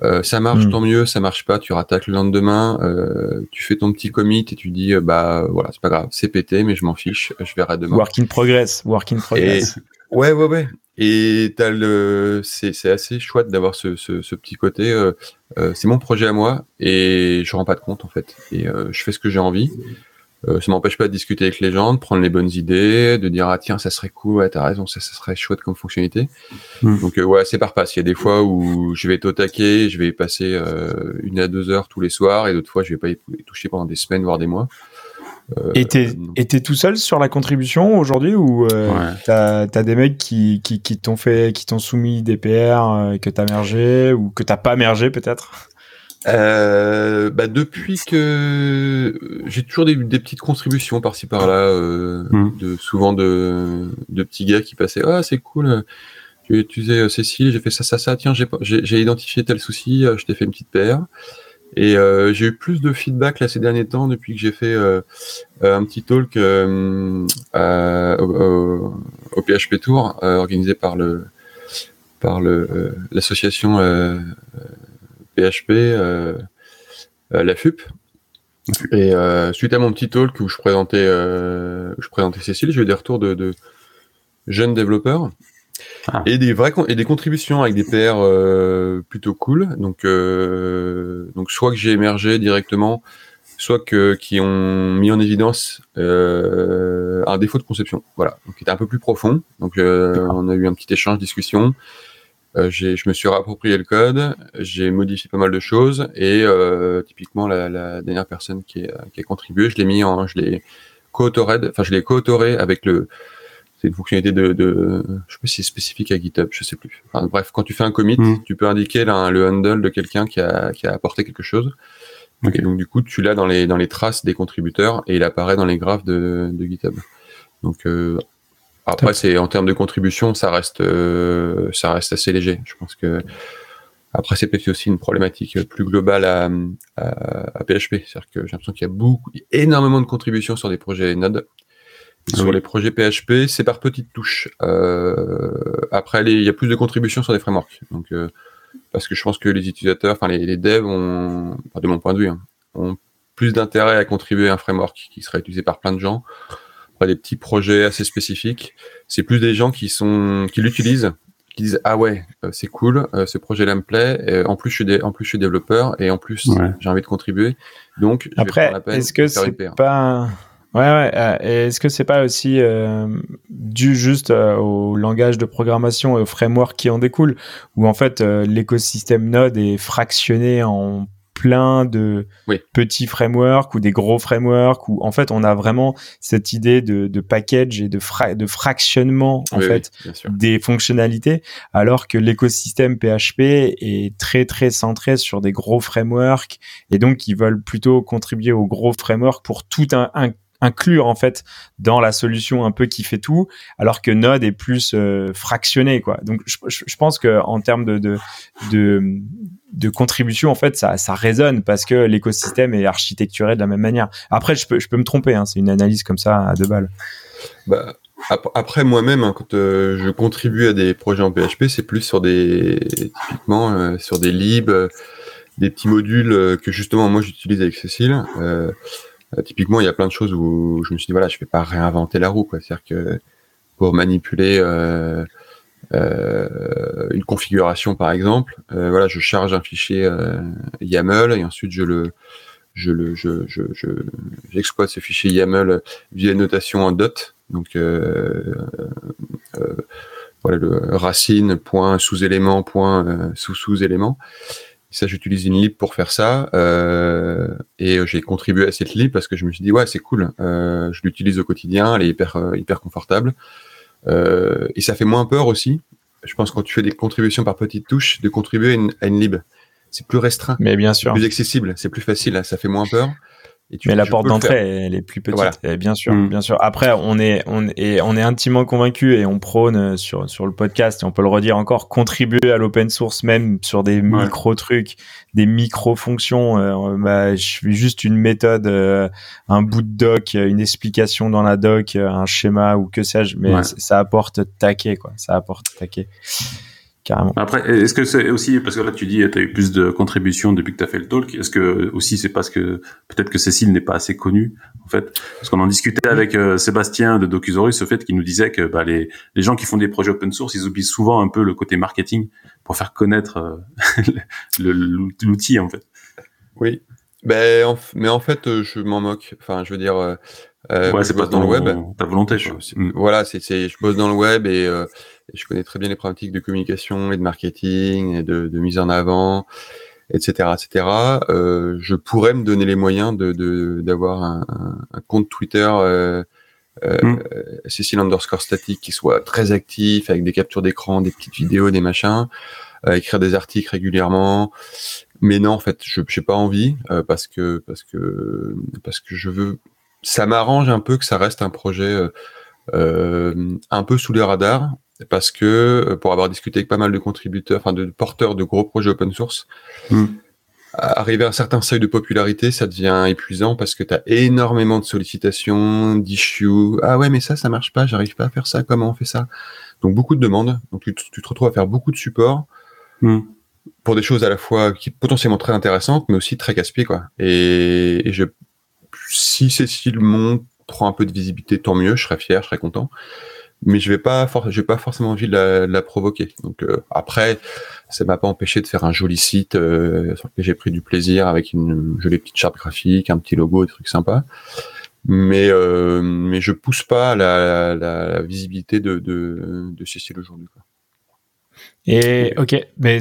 Speaker 3: euh, ça marche, hmm. tant mieux. Ça marche pas, tu rattaques le lendemain. Euh, tu fais ton petit commit et tu dis, euh, bah voilà, c'est pas grave, c'est pété, mais je m'en fiche. Je verrai demain.
Speaker 2: Work in progress, work in progress. [LAUGHS]
Speaker 3: ouais, ouais, ouais. Et t'as le, c'est, assez chouette d'avoir ce, ce, ce, petit côté. C'est mon projet à moi et je rends pas de compte en fait. Et je fais ce que j'ai envie. Euh, ça m'empêche pas de discuter avec les gens, de prendre les bonnes idées, de dire ah tiens ça serait cool, ouais t'as raison, ça, ça serait chouette comme fonctionnalité. Hmm. Donc euh, ouais c'est par passe. Il y a des fois où je vais être au taquet, je vais passer euh, une à deux heures tous les soirs, et d'autres fois je vais pas y toucher pendant des semaines voire des mois.
Speaker 2: Et t'es tout seul sur la contribution aujourd'hui ou t'as as des mecs qui, qui, qui t'ont fait qui t'ont soumis des PR que t'as mergé ou que t'as pas mergé peut-être?
Speaker 3: Euh, bah depuis que j'ai toujours des, des, petites contributions par-ci par-là, euh, mmh. de, souvent de, de, petits gars qui passaient ah c'est cool, tu utilisé euh, Cécile, j'ai fait ça ça ça, tiens j'ai identifié tel souci, euh, je t'ai fait une petite paire. Et euh, j'ai eu plus de feedback là ces derniers temps depuis que j'ai fait euh, un petit talk au, au, PHP Tour organisé par le par le l'association PHP, euh, euh, la FUP. Et suite à mon petit talk où je présentais, je présentais Cécile, j'ai eu des retours de, de jeunes développeurs ah. Et des vrais et des contributions avec des PR euh, plutôt cool. Donc euh, donc soit que j'ai émergé directement, soit que qui ont mis en évidence euh, un défaut de conception. Voilà, donc qui était un peu plus profond. Donc euh, on a eu un petit échange, discussion. Euh, je me suis réapproprié le code, j'ai modifié pas mal de choses et euh, typiquement la, la, dernière personne qui, est, qui a contribué, je l'ai mis en, je l'ai co-autoré, enfin je l'ai co-autoré avec le c'est une fonctionnalité de, de, je sais pas si c'est spécifique à GitHub, je sais plus. Enfin, bref, quand tu fais un commit, hmm. tu peux indiquer là, le handle de quelqu'un qui a, qui a apporté quelque chose. Et donc du coup, tu l'as dans les dans les traces des contributeurs et il apparaît dans les graphes de, de GitHub. Donc euh, après, c'est en termes de contribution, ça reste euh, ça reste assez léger. Je pense que après, c'est peut-être aussi une problématique plus globale à, à, à PHP. C'est-à-dire que j'ai l'impression qu'il y a beaucoup, énormément de contributions sur des projets Node sur les projets PHP, c'est par petites touches. Euh, après, il y a plus de contributions sur des frameworks. Donc, euh, parce que je pense que les utilisateurs, enfin les, devs, ont, de mon point de vue, hein, ont plus d'intérêt à contribuer à un framework qui serait utilisé par plein de gens. Des petits projets assez spécifiques, c'est plus des gens qui sont qui l'utilisent, qui disent ah ouais, euh, c'est cool, ce projet-là me plaît. en plus, je suis en plus je suis développeur et en plus j'ai envie de contribuer. Donc,
Speaker 2: après, est-ce que c'est pas Ouais, ouais. Euh, est-ce que c'est pas aussi euh, dû juste euh, au langage de programmation et au framework qui en découle, où en fait l'écosystème Node est fractionné en plein de petits frameworks ou des gros frameworks où en fait on a vraiment cette idée de, de package et de, de fractionnement en fait des fonctionnalités alors que l'écosystème PHP est très très centré sur des gros frameworks et donc ils veulent plutôt contribuer aux gros frameworks pour tout un, un inclure en fait dans la solution un peu qui fait tout, alors que Node est plus euh, fractionné quoi. Donc je, pense que en termes de, de de, de contribution en fait ça ça résonne parce que l'écosystème est architecturé de la même manière. Après je peux je peux me tromper, hein, c'est une analyse comme ça à deux balles.
Speaker 3: Bah, après moi-même, hein, quand euh, je contribue à des projets en PHP, c'est plus sur des typiquement euh, sur des libs, des petits modules que justement moi j'utilise avec Cécile. Euh, typiquement, il y a plein de choses où je me suis dit voilà, je vais pas réinventer la roue. C'est-à-dire que pour manipuler euh, euh, une configuration, par exemple, voilà, je charge un fichier YAML et ensuite je le je le je je j'exploite ce fichier YAML via notation en dot. Donc voilà le racine point sous élément point sous sous élément ça, j'utilise une lib pour faire ça. Euh, et j'ai contribué à cette lib parce que je me suis dit, ouais, c'est cool. Euh, je l'utilise au quotidien, elle est hyper, euh, hyper confortable. et ça fait moins peur aussi. Je pense quand tu fais des contributions par petites touches, de contribuer à une, lib. C'est plus restreint.
Speaker 2: Mais bien sûr.
Speaker 3: Plus accessible, c'est plus facile, ça fait moins peur
Speaker 2: mais la porte d'entrée, elle est plus petite. bien sûr, mm. bien sûr. Après, on est, on est, on est intimement convaincu et on prône sur sur le podcast et on peut le redire encore, contribuer à l'open source même sur des micro trucs, des micro fonctions. Euh, bah, je fais juste une méthode, euh, un bout de doc, une explication dans la doc, un schéma ou que sais-je, mais ça apporte taquet quoi. Ça apporte taquet.
Speaker 1: Après, est-ce que c'est aussi parce que là tu dis tu as eu plus de contributions depuis que tu as fait le talk, est-ce que aussi c'est parce que peut-être que Cécile n'est pas assez connue en fait? Parce qu'on en discutait avec euh, Sébastien de Docusaurus, ce fait qu'il nous disait que bah, les, les gens qui font des projets open source, ils oublient souvent un peu le côté marketing pour faire connaître euh, [LAUGHS] l'outil en fait.
Speaker 3: Oui. Ben, mais en fait, euh, je m'en moque. Enfin, je veux dire,
Speaker 1: ouais, c'est pas dans le web. Ta volonté, je.
Speaker 3: Voilà, c'est, je bosse dans le web et je connais très bien les pratiques de communication et de marketing et de, de mise en avant, etc., etc. Euh, je pourrais me donner les moyens de d'avoir un, un, compte Twitter euh, euh, mm. Cécile underscore statique qui soit très actif avec des captures d'écran, des petites vidéos, des machins, euh, écrire des articles régulièrement. Mais non, en fait, je n'ai pas envie euh, parce que parce que parce que je veux. Ça m'arrange un peu que ça reste un projet un peu sous les radars parce que euh, pour avoir discuté avec pas mal de contributeurs, enfin de porteurs de gros projets open source, hmm. arriver à un certain seuil de popularité, ça devient épuisant parce que tu as énormément de sollicitations, d'issues. Ah ouais, mais ça, ça marche pas, j'arrive pas à faire ça, comment on fait ça? Donc beaucoup de demandes, donc tu, te retrouves à faire beaucoup de support. Hmm. Pour des choses à la fois qui potentiellement très intéressantes, mais aussi très casse-pieds, quoi. Et, je si Cécile monte, prend un peu de visibilité, tant mieux, je serais fier, je serais content. Mais je vais pas, j'ai pas forcément envie de la, provoquer. Donc euh, après, ça m'a pas empêché de faire un joli site euh, sur lequel j'ai pris du plaisir avec une jolie petite charte graphique, un petit logo, des trucs sympas. Mais euh, mais je pousse pas la, la, visibilité de, de, de Cécile aujourd'hui.
Speaker 2: Et ok, mais,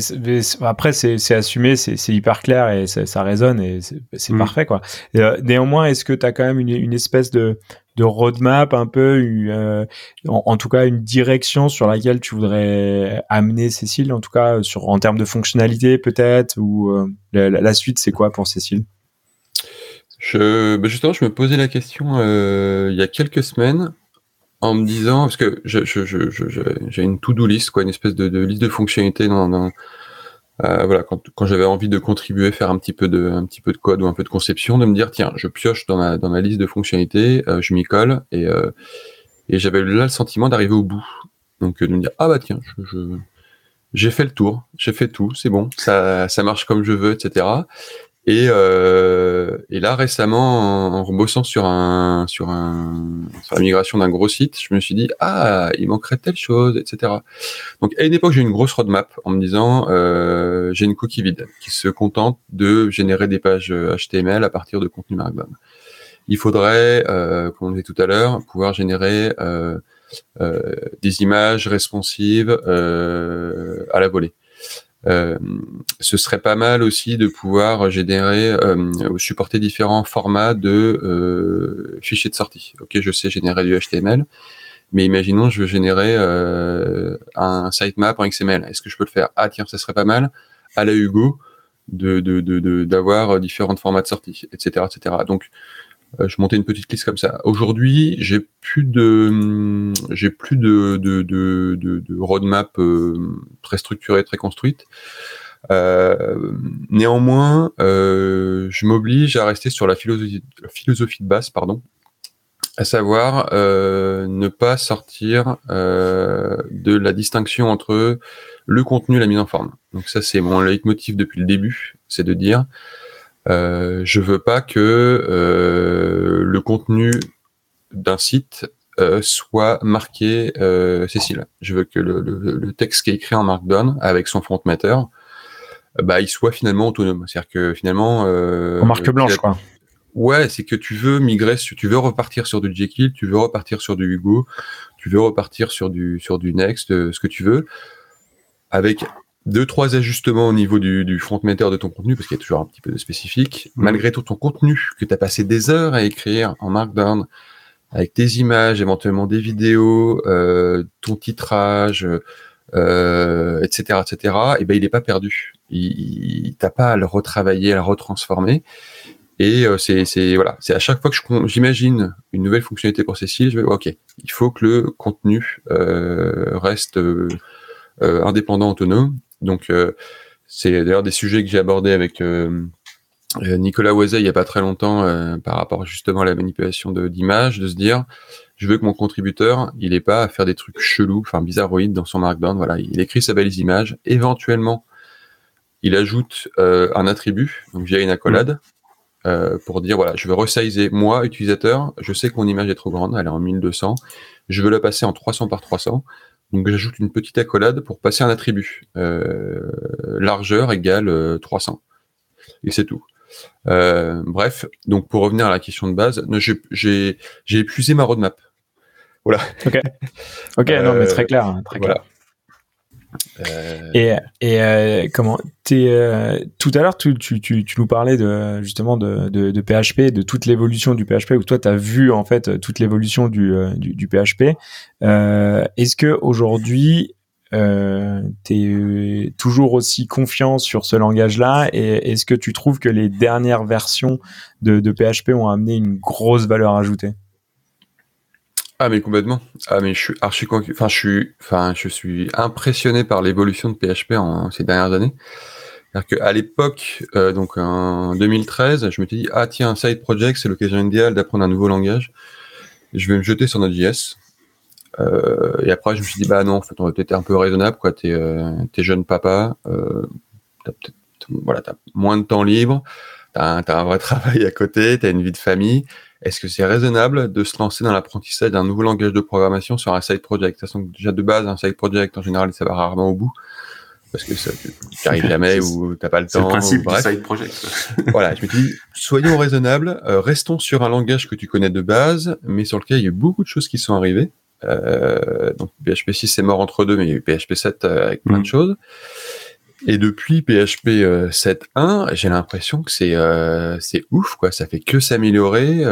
Speaker 2: après c'est assumé, c'est hyper clair et ça résonne et c'est mm. parfait quoi. Euh, néanmoins, est-ce que tu as quand même une, une espèce de, de roadmap un peu, euh, en, tout cas une direction sur laquelle tu voudrais amener Cécile, en tout cas sur en termes de fonctionnalité peut-être ou euh, la, la, suite c'est quoi pour Cécile?
Speaker 3: Je, bah, justement, je me posais la question il y a quelques semaines en me disant, parce que j'ai je, je, je, une to-do list, quoi, une espèce de, liste de fonctionnalités dans, euh, voilà, quand, quand j'avais envie de contribuer, faire un petit peu de, un petit peu de code ou un peu de conception, de me dire tiens, je pioche dans ma, dans ma liste de fonctionnalités, euh, je m'y colle et, euh, et j'avais là le sentiment d'arriver au bout. Donc de me dire ah bah tiens, je, j'ai fait le tour, j'ai fait tout, c'est bon, ça, ça marche comme je veux, etc. Et, euh, et là récemment, en, en bossant sur un sur un sur la migration d'un gros site, je me suis dit ah il manquerait telle chose, etc. Donc à une époque j'ai une grosse roadmap en me disant euh, j'ai une coquille vide qui se contente de générer des pages HTML à partir de contenu Markdown. Il faudrait, euh, comme on disait tout à l'heure, pouvoir générer euh, euh, des images responsives euh, à la volée. Euh, ce serait pas mal aussi de pouvoir générer euh, ou supporter différents formats de euh, fichiers de sortie. Ok, je sais générer du HTML, mais imaginons je veux générer un sitemap en XML. Est-ce que je peux le faire? Ah tiens, ça serait pas mal à la Hugo d'avoir différents formats de sortie, etc., etc. Donc je montais une petite liste comme ça. Aujourd'hui, j'ai plus de, j'ai plus de, de, de, de, roadmap euh, très structurée, très construite. Euh, néanmoins, euh, je m'oblige à rester sur la philosophie, de base, pardon, à savoir euh, ne pas sortir de la distinction entre le contenu et la mise en forme. Donc ça, c'est mon leitmotiv depuis le début, c'est de dire euh, je veux pas que euh, le contenu d'un site euh, soit marqué euh, Cécile. Je veux que le, le, le, texte qui est écrit en Markdown avec son front matter, bah, il soit finalement autonome. C'est-à-dire que finalement,
Speaker 2: euh, en marque blanche, quoi.
Speaker 3: Ouais, c'est que tu veux migrer, tu veux repartir sur du Jekyll, tu veux repartir sur du Hugo, tu veux repartir sur du sur du Next, ce que tu veux, avec deux trois ajustements au niveau du, du front matter de ton contenu parce qu'il y a toujours un petit peu de spécifique. Mm. malgré tout ton contenu que tu as passé des heures à écrire en markdown avec tes images éventuellement des vidéos euh, ton titrage euh, etc etc et ben il est pas perdu. Il, il t'as pas à le retravailler à le retransformer. Et euh, c'est c'est voilà. C'est à chaque fois que j'imagine une nouvelle fonctionnalité pour Cécile je vais ok il faut que le contenu euh, reste euh, indépendant autonome donc, euh, c'est d'ailleurs des sujets que j'ai abordés avec euh, euh, Nicolas Oisey il n'y a pas très longtemps par rapport justement à la manipulation d'images, de, se dire je veux que mon contributeur, il n'ait pas à faire des trucs chelous, enfin bizarroïdes dans son Markdown. Voilà, il écrit sa belle image. Éventuellement, il ajoute un attribut, donc via une accolade, pour dire voilà, je veux resizer moi, utilisateur. Je sais que mon image est trop grande, elle est en 1200. Je veux la passer en 300 par 300. Donc j'ajoute une petite accolade pour passer un attribut. Euh, largeur égale 300. Euh, Et c'est tout. Euh, bref, donc pour revenir à la question de base, j'ai épuisé ma roadmap. Voilà.
Speaker 2: Ok. Ok, non mais très clair, hein, très clair. Euh, et, et euh, comment es, euh, tout à l'heure tu, tu, tu, tu, nous parlais de justement de, de, de PHP, de toute l'évolution du PHP où toi tu as vu en fait toute l'évolution du, du, du, PHP. Est-ce que aujourd'hui euh, tu es toujours aussi confiant sur ce langage-là? Et est-ce que tu trouves que les dernières versions de, de PHP ont amené une grosse valeur ajoutée?
Speaker 3: Ah mais complètement. Ah mais je suis archi enfin je suis enfin je suis impressionné par l'évolution de PHP en ces dernières années. C'est-à-dire qu'à l'époque, euh, donc en 2013, je me suis dit ah tiens side project c'est l'occasion idéale d'apprendre un nouveau langage. Je vais me jeter sur Node.js. Euh, et après je me suis dit bah non en fait on va peut-être un peu raisonnable quoi. T'es euh, es jeune papa, euh, t'as peut-être voilà t'as moins de temps libre. tu as, un vrai [LAUGHS] travail à côté, tu as une vie de famille. Est-ce que c'est raisonnable de se lancer dans l'apprentissage d'un nouveau langage de programmation sur un side project? De toute façon, déjà de base, un side project, en général, ça va rarement au bout. Parce que ça, tu n'arrives [LAUGHS] jamais ou t'as pas le temps. C'est le
Speaker 1: principe du side project. [LAUGHS]
Speaker 3: voilà, je me dis, soyons raisonnables, euh, restons sur un langage que tu connais de base, mais sur lequel il y a eu beaucoup de choses qui sont arrivées. Euh, donc PHP 6 c'est mort entre deux, mais il y a eu PHP 7 euh, avec plein de mm. choses. Et depuis PHP 7.1, j'ai l'impression que c'est c'est ouf quoi. Ça fait que s'améliorer.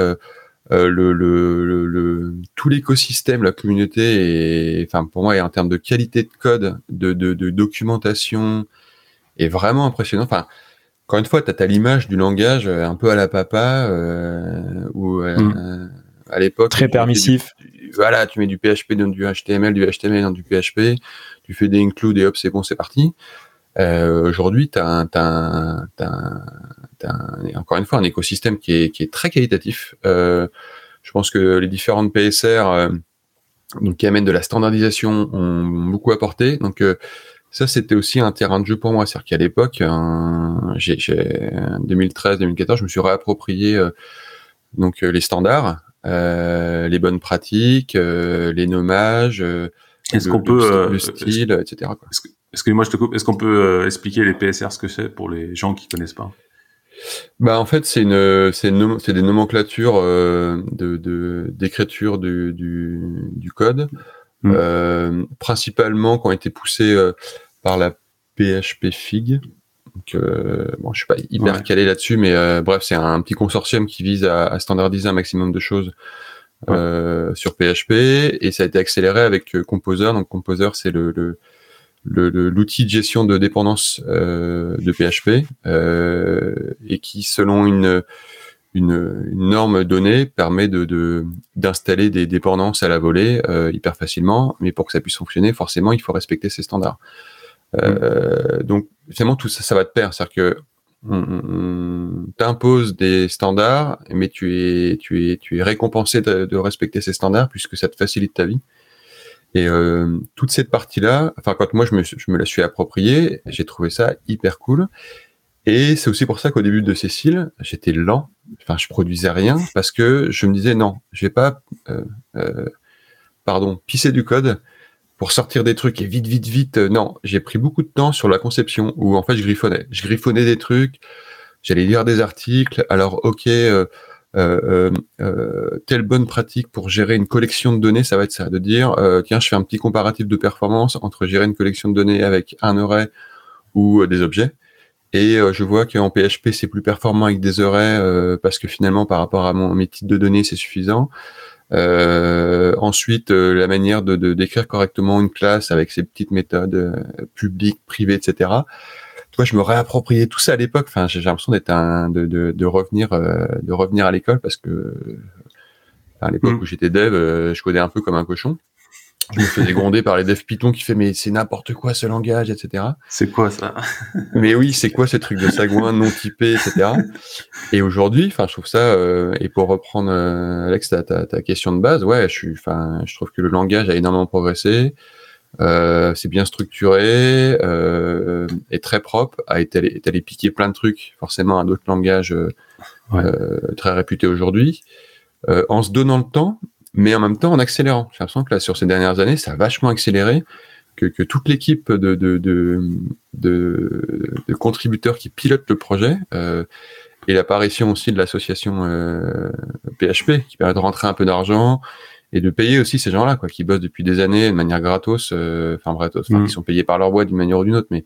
Speaker 3: Euh, le, le, le, tout l'écosystème, la communauté, et enfin pour moi, et en termes de qualité de code, de, de, de documentation, est vraiment impressionnant. Enfin, encore une fois, tu as, l'image du langage euh, un peu à la papa, euh, ou euh, mm. à l'époque.
Speaker 2: Très permissif.
Speaker 3: voilà, tu mets du PHP dans du HTML, du HTML dans du PHP, tu fais des includes et hop, c'est bon, c'est parti. Euh, Aujourd'hui, tu as, as, encore une fois un écosystème qui est, qui est très qualitatif. Euh, je pense que les différentes PSR euh, donc, qui amènent de la standardisation ont, beaucoup apporté. Donc euh, ça, c'était aussi un terrain de jeu pour moi. C'est-à-dire qu'à l'époque, j'ai 2013-2014, je me suis réapproprié donc les standards, les bonnes pratiques, les nommages,
Speaker 1: est-ce qu'on peut
Speaker 3: le style, etc.
Speaker 1: Excuse-moi, je te coupe. Est-ce qu'on peut expliquer les PSR, ce que c'est pour les gens qui connaissent pas?
Speaker 3: Bah en fait c'est une c'est des nomenclatures euh, de d'écriture du, du, du code mm. euh, principalement qui ont été poussées euh, par la PHP Fig. Donc, euh, bon, je suis pas hyper calé là-dessus, mais euh, bref, c'est un, petit consortium qui vise à, à, standardiser un maximum de choses euh, sur PHP et ça a été accéléré avec Composer. Donc Composer, c'est le, le l'outil de gestion de dépendance euh, de PHP euh, et qui, selon une, une, norme donnée, permet de d'installer des dépendances à la volée euh, hyper facilement. Mais pour que ça puisse fonctionner, forcément, il faut respecter ces standards. Euh, donc, finalement, tout ça, ça va de pair. C'est-à-dire que on, t'impose des standards, mais tu es, tu es, tu es récompensé de, de respecter ces standards puisque ça te facilite ta vie. Et euh, toute cette partie-là, enfin quand moi je me, je me la suis appropriée, j'ai trouvé ça hyper cool. Et c'est aussi pour ça qu'au début de Cécile, j'étais lent. Enfin, je produisais rien parce que je me disais non, je vais pas, euh, euh, pardon, pisser du code pour sortir des trucs et vite, vite, vite. Euh, non, j'ai pris beaucoup de temps sur la conception où en fait je griffonnais. Je griffonnais des trucs. J'allais lire des articles. Alors ok. Euh, euh, euh, euh, telle bonne pratique pour gérer une collection de données, ça va être ça, de dire euh, tiens, je fais un petit comparatif de performance entre gérer une collection de données avec un array ou des objets. Et je vois qu'en PHP, c'est plus performant avec des arrays parce que finalement, par rapport à mon, mes titres de données, c'est suffisant. ensuite, la manière de, de décrire correctement une classe avec ses petites méthodes publiques, privées, etc je me réappropriais tout ça à l'époque. Enfin, j'ai l'impression d'être un, de, de, de revenir, euh, de revenir à l'école parce que à l'époque mm. où j'étais dev, euh, je codais un peu comme un cochon. Je me faisais gronder par les devs Python qui fait mais c'est n'importe quoi ce langage, etc.
Speaker 1: C'est quoi ça? [LAUGHS]
Speaker 3: Mais oui, c'est quoi ce truc de sagouin non typé, etc. Et aujourd'hui, enfin, je trouve ça. Euh, et pour reprendre Alex ta, ta, ta, question de base, ouais, je suis, enfin, je trouve que le langage a énormément progressé. Euh, c'est bien structuré, euh, est très propre, a été est allé piquer plein de trucs, forcément à d'autres langages euh, euh très réputés aujourd'hui, euh, en se donnant le temps, mais en même temps en accélérant. J'ai l'impression que là, sur ces dernières années, ça a vachement accéléré, que, que toute l'équipe de de, de, de, de, contributeurs qui pilotent le projet, et l'apparition aussi de l'association PHP, qui permet de rentrer un peu d'argent, et de payer aussi ces gens-là, quoi, qui bossent depuis des années de manière gratos, euh, enfin gratos, enfin, mm. qui sont payés par leur boîte d'une manière ou d'une autre, mais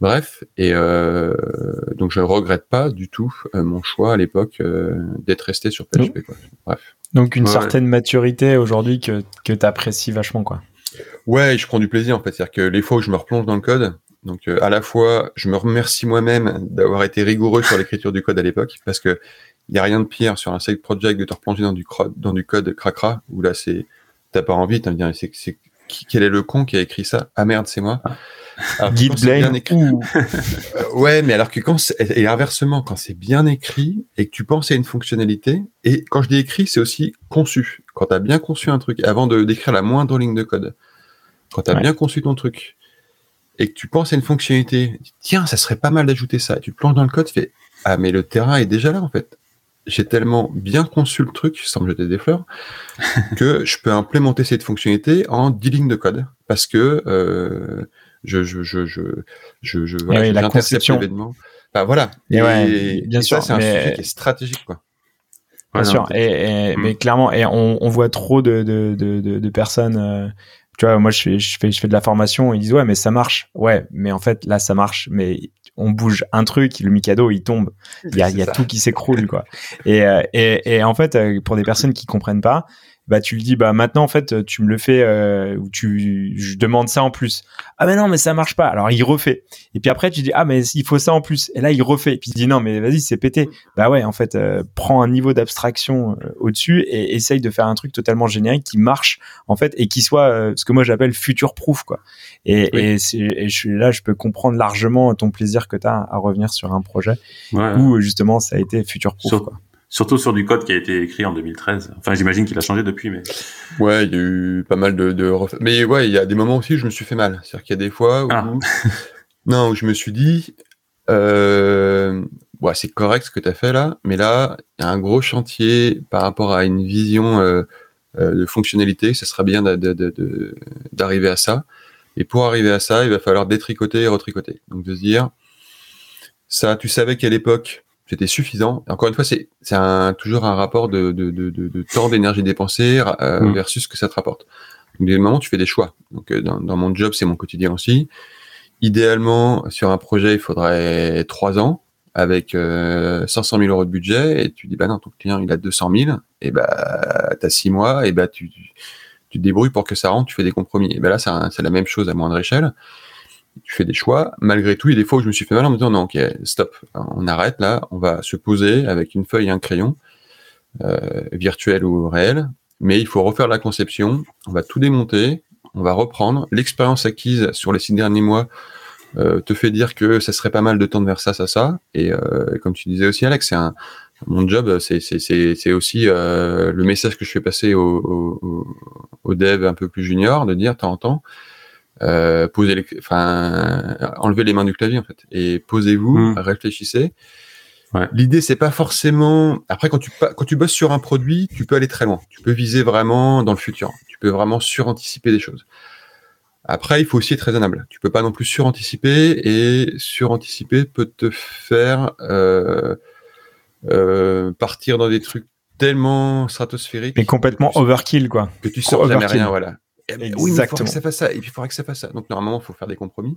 Speaker 3: bref. Et euh, donc je ne regrette pas du tout euh, mon choix à l'époque d'être resté sur PHP. Quoi. Bref.
Speaker 2: Donc une certaine maturité aujourd'hui que que tu apprécies vachement, quoi.
Speaker 3: Ouais, je prends du plaisir en fait, c'est-à-dire que les fois où je me replonge dans le code, donc à la fois je me remercie moi-même d'avoir été rigoureux sur l'écriture du code à l'époque, parce que il n'y a rien de pire sur un side project de te replonger dans du, dans du code cracra, où là, c'est, t'as pas envie, t'as dire, c'est, c'est, quel est le con qui a écrit ça? Ah merde, c'est moi.
Speaker 2: Git blame.
Speaker 3: Euh, ouais, mais alors que quand et inversement, quand c'est bien écrit et que tu penses à une fonctionnalité, et quand je dis écrit, c'est aussi conçu. Quand tu as bien conçu un truc, avant de d'écrire la moindre ligne de code, quand tu as bien conçu ton truc, et que tu penses à une fonctionnalité, tiens, ça serait pas mal d'ajouter ça, et tu plonges dans le code, tu fais, ah mais le terrain est déjà là en fait. J'ai tellement bien conçu le truc, sans me jeter des fleurs, [LAUGHS] que je peux implémenter cette fonctionnalité en 10 lignes de code parce que euh, je je je je je, je
Speaker 2: voilà, la conception.
Speaker 3: Bah, voilà.
Speaker 2: Et, bien sûr,
Speaker 3: c'est un sujet qui est stratégique quoi.
Speaker 2: Bien sûr. Et, mais mm. clairement, et on, on voit trop de de de, de, personnes. Euh, tu vois, moi je fais je fais je fais de la formation. Ils disent ouais, mais ça marche. Ouais, mais en fait là ça marche. Mais on bouge un truc, le Mikado il tombe. Il y a, il y a tout qui s'écroule quoi. [LAUGHS] Et, euh, et et en fait euh, pour des personnes qui comprennent pas, bah tu lui dis bah maintenant en fait tu me le fais euh, ou tu je demande ça en plus. Ah mais non mais ça marche pas. Alors il refait. Et puis après tu dis ah mais il faut ça en plus. Et là il refait. Et puis il dit non mais vas-y c'est pété. Bah ouais en fait euh, prends un niveau d'abstraction euh, au-dessus et essaye de faire un truc totalement générique qui marche en fait et qui soit ce que moi j'appelle future proof quoi et, et, et, je suis là je peux comprendre largement ton plaisir que tu as à revenir sur un projet où justement ça a été future proof quoi.
Speaker 1: Surtout sur du code qui a été écrit en 2013. Enfin, j'imagine qu'il a changé depuis, mais.
Speaker 3: Ouais, il y a eu pas mal de, de... Mais ouais, il y a des moments aussi où je me suis fait mal. C'est-à-dire qu'il y a des fois où. Ah. [LAUGHS] non, où je me suis dit. Euh... Ouais, c'est correct ce que tu as fait là, mais là, il y a un gros chantier par rapport à une vision euh, euh, de fonctionnalité. Ça serait bien d'arriver à ça. Et pour arriver à ça, il va falloir détricoter et retricoter. Donc de se dire, ça, tu savais qu'à l'époque, c'était suffisant. Encore une fois, c'est un, toujours un rapport de, de, de, de temps, d'énergie dépensée euh, mm. versus ce que ça te rapporte. Donc, des moments, tu fais des choix. Donc, euh, dans, dans mon job, c'est mon quotidien aussi. Idéalement, sur un projet, il faudrait trois ans avec euh, 500 000 euros de budget et tu dis bah non, ton client il a 200 000 et bah t'as six mois et bah tu, tu te débrouilles pour que ça rentre, tu fais des compromis. Et ben là, c'est la même chose à moindre échelle tu fais des choix. Malgré tout, il y a des fois je me suis fait mal en me disant non, ok, stop, on arrête là, on va se poser avec une feuille et un crayon, euh, virtuel ou réel, mais il faut refaire la conception, on va tout démonter, on va reprendre. L'expérience acquise sur les six derniers mois euh, te fait dire que ça serait pas mal de tendre vers ça, ça, ça. Et euh, comme tu disais aussi, Alex, c'est un mon job, c'est aussi euh, le message que je fais passer aux, devs un peu plus juniors, de dire, de temps en temps, euh, poser les, enfin, enlever les mains du clavier en fait et posez-vous, hmm. réfléchissez. Ouais. L'idée c'est pas forcément. Après quand tu quand tu bosses sur un produit, tu peux aller très loin. Tu peux viser vraiment dans le futur. Tu peux vraiment suranticiper des choses. Après, il faut aussi être raisonnable. Tu peux pas non plus suranticiper et suranticiper peut te faire euh, euh, partir dans des trucs tellement stratosphériques.
Speaker 2: Et complètement overkill, quoi.
Speaker 3: Que tu sors jamais rien, voilà. Exactement. Oui, il faudrait que ça fasse ça. Et puis, il faudrait que ça fasse ça. Donc, normalement, il faut faire des compromis.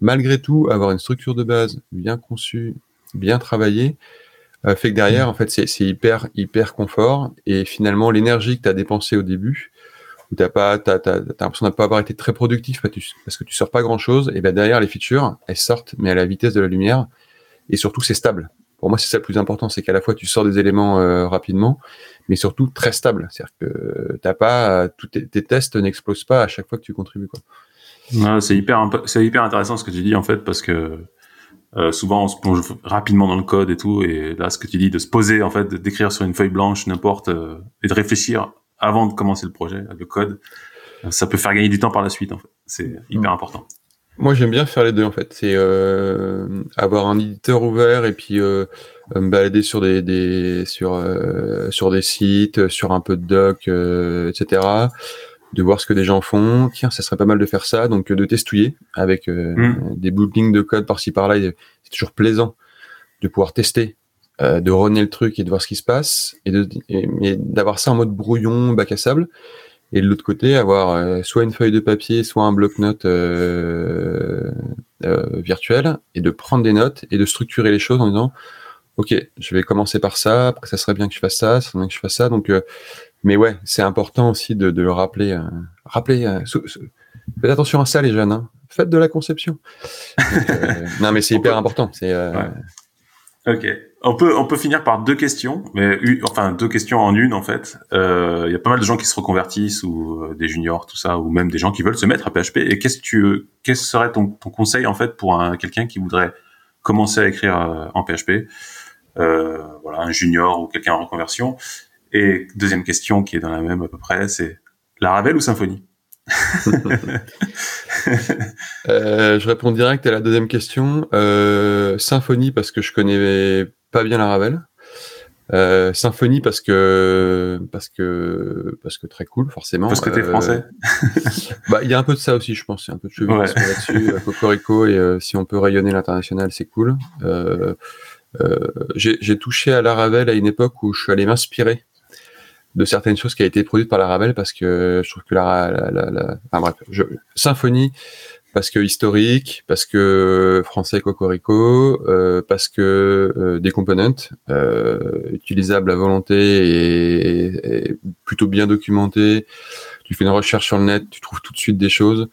Speaker 3: Malgré tout, avoir une structure de base bien conçue, bien travaillée, euh, fait que derrière, mm. en fait, c'est hyper, hyper confort. Et finalement, l'énergie que tu as dépensée au début, où t'as pas, t'as, t'as, l'impression de pas avoir été très productif parce que tu sors pas grand chose, et ben derrière, les features, elles sortent, mais à la vitesse de la lumière. Et surtout, c'est stable. Pour moi, c'est ça le plus important, c'est qu'à la fois tu sors des éléments euh, rapidement, mais surtout très stable. C'est-à-dire que t'as pas tous tes, tests n'explosent pas à chaque fois que tu contribues.
Speaker 1: Quoi. c'est hyper, c'est hyper intéressant ce que tu dis en fait parce que euh, souvent on se plonge rapidement dans le code et tout, et là ce que tu dis de se poser en fait, d'écrire sur une feuille blanche n'importe euh, et de réfléchir avant de commencer le projet, le code, ça peut faire gagner du temps par la suite en fait. C'est hyper important.
Speaker 3: Moi, j'aime bien faire les deux en fait. C'est euh, avoir un éditeur ouvert et puis euh, me balader sur des, des sur euh, sur des sites, sur un peu de doc, euh, etc. De voir ce que des gens font. Tiens, ça serait pas mal de faire ça. Donc de testouiller avec euh, mm. des bouts de code par-ci par-là. C'est toujours plaisant de pouvoir tester, de runner le truc et de voir ce qui se passe et de d'avoir ça en mode brouillon, bac à sable et de l'autre côté avoir euh, soit une feuille de papier, soit un bloc-notes euh, euh, virtuel, et de prendre des notes et de structurer les choses en disant ok, je vais commencer par ça, après ça serait bien que je fasse ça, ça serait bien que je fasse ça. Donc, mais ouais, c'est important aussi de, de le rappeler. rappeler faites attention à ça, les jeunes. Hein. Faites de la conception. [LAUGHS] non, mais c'est hyper important. C'est
Speaker 1: Ok. On peut, on peut finir par deux questions, mais enfin deux questions en une en fait. Euh, il y a pas mal de gens qui se reconvertissent ou euh, des juniors, tout ça, ou même des gens qui veulent se mettre à PHP. Et qu'est-ce que tu, qu'est-ce serait ton, conseil en fait pour un, quelqu'un qui voudrait commencer à écrire euh, en PHP, euh, voilà, un junior ou quelqu'un en reconversion. Et deuxième question qui est dans la même à peu près, c'est Laravel ou Symfony? [LAUGHS]
Speaker 3: Euh, je réponds direct à la deuxième question. Euh, Symfony parce que je connais pas bien Laravel. Euh, Symfony parce que parce que parce que très cool forcément.
Speaker 1: Parce que t'es français. [LAUGHS]
Speaker 3: bah il y a un peu de ça aussi je pense, il y a un peu de cheveux là-dessus. Cocorico et si on peut rayonner l'international c'est cool. j'ai touché à Laravel à une époque où je suis allé m'inspirer de certaines choses qui a été produites par Laravel parce que je trouve que la, la, la, enfin bref, je, Symfony parce que historique, parce que français cocorico, euh, parce que euh, des components euh, utilisables à volonté et, plutôt bien documentés. Tu fais une recherche sur le net, tu trouves tout de suite des choses.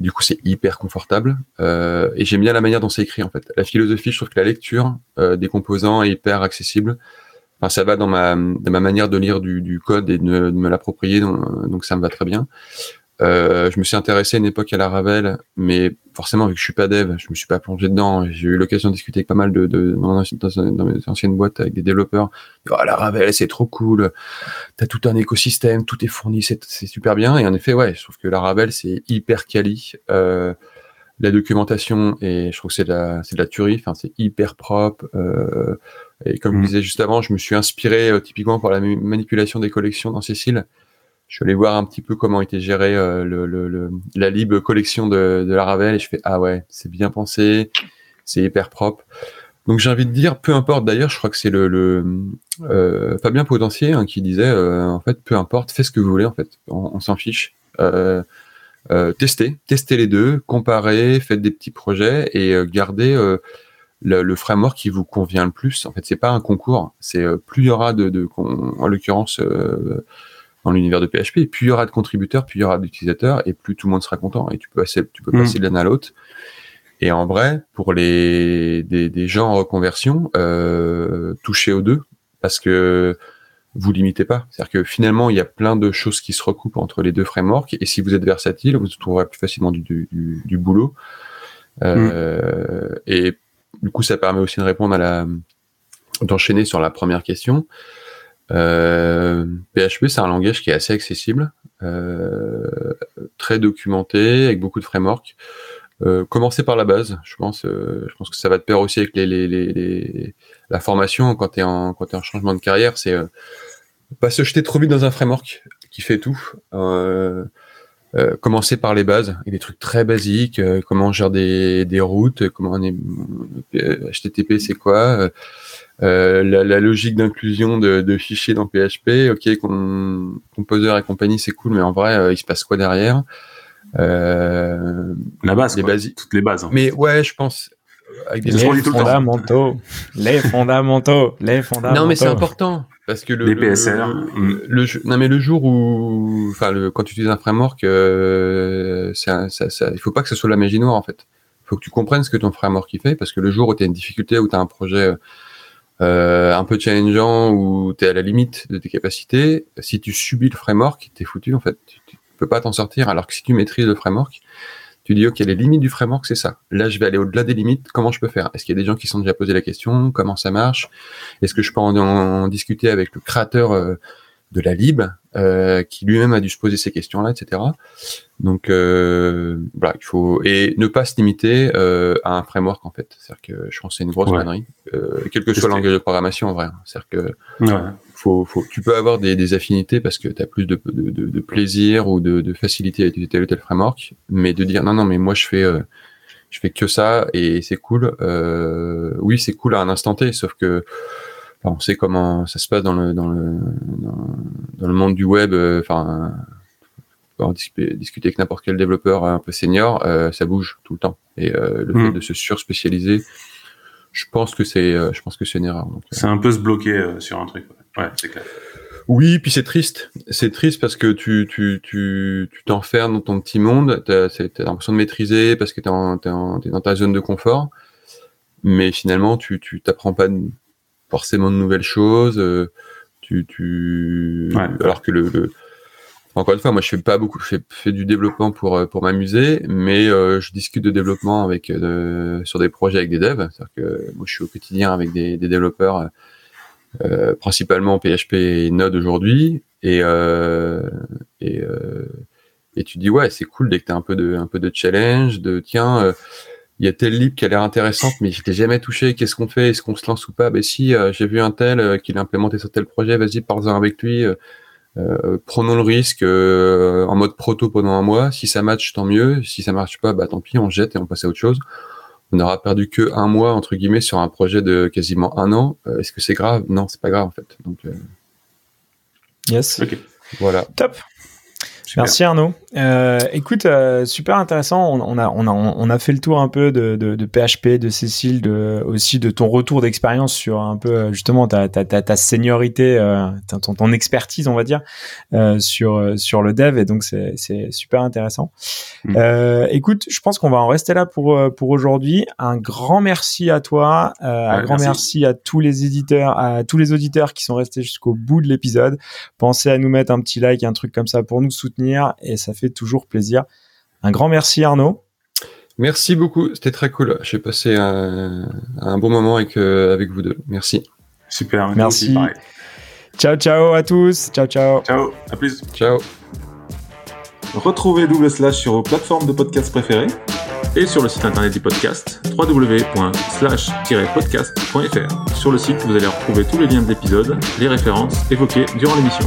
Speaker 3: Du coup, c'est hyper confortable. Et j'aime bien la manière dont c'est écrit en fait. La philosophie, je trouve que la lecture des composants est hyper accessible. Enfin, ça va dans ma, manière de lire du, code et de, me l'approprier, donc, ça me va très bien. Euh, je me suis intéressé à une époque à la Ravel, mais forcément, vu que je suis pas dev, je me suis pas plongé dedans. J'ai eu l'occasion de discuter avec pas mal de, de dans, dans, mes anciennes boîtes avec des développeurs. Oh, la Ravel, c'est trop cool. T'as tout un écosystème, tout est fourni, c'est super bien. Et en effet, ouais, je trouve que la Ravel, c'est hyper quali. Euh, la documentation et je trouve que c'est de la c'est de la tuerie enfin c'est hyper propre euh, et comme je mmh. disais juste avant je me suis inspiré euh, typiquement pour la manipulation des collections dans Cécile je suis allé voir un petit peu comment était géré euh, le, le, la libre collection de, de Ravel et je fais ah ouais c'est bien pensé c'est hyper propre. Donc j'ai envie de dire peu importe. D'ailleurs je crois que c'est le, le euh, Fabien Potentier hein, qui disait euh, en fait peu importe faites ce que vous voulez en fait. On, s'en fiche. Euh, euh, testez testez les deux comparez faites des petits projets et gardez le, le, framework qui vous convient le plus. En fait c'est pas un concours. C'est plus il y aura de, de en l'occurrence dans l'univers de PHP. plus il y aura de contributeurs, plus il y aura d'utilisateurs, et plus tout le monde sera content. Et tu peux, passer, tu peux mm. passer de l'un à l'autre. Et en vrai, pour les des, des gens en reconversion, euh, touchez aux deux, parce que vous limitez pas. C'est-à-dire que finalement, il y a plein de choses qui se recoupent entre les deux frameworks, et si vous êtes versatile, vous trouverez plus facilement du, du, du boulot. Euh, mm. Et du coup, ça permet aussi de répondre à la d'enchaîner sur la première question. Euh, PHP, c'est un langage qui est assez accessible, euh, très documenté, avec beaucoup de frameworks. Euh, commencer par la base, je pense. Euh, je pense que ça va te pair aussi avec les, les, les, la formation quand tu es en quand es en changement de carrière. C'est euh, pas se jeter trop vite dans un framework qui fait tout. Euh, commencer par les bases, et des trucs très basiques, comment on gère des, des routes, comment on est HTTP, c'est quoi euh, la, la, logique d'inclusion de, de, fichiers dans PHP, ok, composeur et compagnie, c'est cool, mais en vrai, euh, il se passe quoi derrière?
Speaker 1: Euh, La base, les bases, toutes les bases. Hein.
Speaker 3: Mais ouais, je pense.
Speaker 2: Avec des les fondamentaux, les fondamentaux, les fondamentaux.
Speaker 3: Non, mais c'est important parce que le,
Speaker 1: les PSR.
Speaker 3: Le, non, mais le jour où, enfin, quand tu utilises un framework, euh, ça, ça, ça, il faut pas que ce soit la magie noire en fait. Il faut que tu comprennes ce que ton framework il fait parce que le jour où tu as une difficulté, où tu as un projet euh, un peu challengeant ou tu es à la limite de tes capacités, si tu subis le framework, t'es foutu en fait. Tu, tu peux pas t'en sortir. Alors que si tu maîtrises le framework, tu dis ok les limites du framework c'est ça. Là je vais aller au-delà des limites. Comment je peux faire? Est-ce qu'il y a des gens qui sont déjà posé la question? Comment ça marche? Est-ce que je peux en, discuter avec le créateur euh, de la lib euh, qui lui-même a dû se poser ces questions-là, etc. Donc euh, voilà, il faut et ne pas se limiter euh, à un framework en fait. C'est-à-dire que je pense que c'est une grosse ouais. connerie, quel que soit le langage de programmation en vrai. Hein. C'est-à-dire que ouais. faut, faut, tu peux avoir des, des affinités parce que tu as plus de, de, de, de, plaisir ou de, facilité à utiliser tel ou tel framework, mais de dire non non mais moi je fais je fais que ça et c'est cool. Oui c'est cool à un instant T, sauf que on sait comment ça se passe dans le dans le dans, le monde du web. Euh, enfin, euh, discuter, discuter avec n'importe quel développeur un peu senior, euh, ça bouge tout le temps. Et euh, le mmh. fait de se surspécialiser, je pense que c'est, je pense que c'est une erreur.
Speaker 1: C'est un peu se bloquer sur un truc. Ouais, c'est clair.
Speaker 3: Oui, puis c'est triste. C'est triste parce que tu tu tu tu t'enfermes dans ton petit monde. T'as as, l'impression de maîtriser parce que t'es es, es, dans ta zone de confort. Mais finalement, tu tu t'apprends pas forcément de nouvelles choses. Euh, tu, tu... Ouais. alors que le, le, encore une fois, moi je fais pas beaucoup, je fais, fais du développement pour euh, pour m'amuser, mais euh, je discute de développement avec sur des projets avec des devs. C'est-à-dire que moi je suis au quotidien avec des, des développeurs, euh, principalement PHP et Node aujourd'hui, et et et tu dis ouais c'est cool dès que t'as un peu de un peu de challenge, de tiens il y a telle lib qui a l'air intéressante, mais je l'ai jamais touché. Qu'est-ce qu'on fait? Est-ce qu'on se lance ou pas? Ben si, j'ai vu un tel qui l'a implémenté sur tel projet. Vas-y, parle-en avec lui. prenons le risque en mode proto pendant un mois. Si ça match, tant mieux. Si ça marche pas, bah tant pis, on jette et on passe à autre chose on n'aura perdu que un mois entre guillemets sur un projet de quasiment un an. Euh, est-ce que c'est grave? Non, c'est pas grave en fait. Donc, euh,
Speaker 2: yes.
Speaker 3: Voilà.
Speaker 2: Top. Merci Arnaud. Euh, écoute, euh, super intéressant. On, on, a, on, a, on a fait le tour un peu de, de, de PHP, de Cécile, de, aussi de ton retour d'expérience sur un peu euh, justement ta, ta, ta, ta seniorité, euh, ton, ton, expertise, on va dire, euh, sur, sur le dev. Et donc, c'est super intéressant. Mm. écoute, je pense qu'on va en rester là pour, pour aujourd'hui. Un grand merci à toi. un grand merci. merci à tous les éditeurs, à tous les auditeurs qui sont restés jusqu'au bout de l'épisode. Pensez à nous mettre un petit like, un truc comme ça pour nous soutenir. Et ça fait toujours plaisir. Un grand merci Arnaud.
Speaker 3: Merci beaucoup, c'était très cool. J'ai passé un, bon moment avec, euh, avec vous deux. Merci.
Speaker 1: Super,
Speaker 2: merci. ciao, ciao à tous. Ciao, ciao.
Speaker 1: Ciao, à plus.
Speaker 3: Ciao.
Speaker 1: Retrouvez Double Slash sur vos plateformes de podcast préférées et sur le site internet du podcast www.slash-podcast.fr. Sur le site, vous allez retrouver tous les liens de l'épisode, les références évoquées durant l'émission.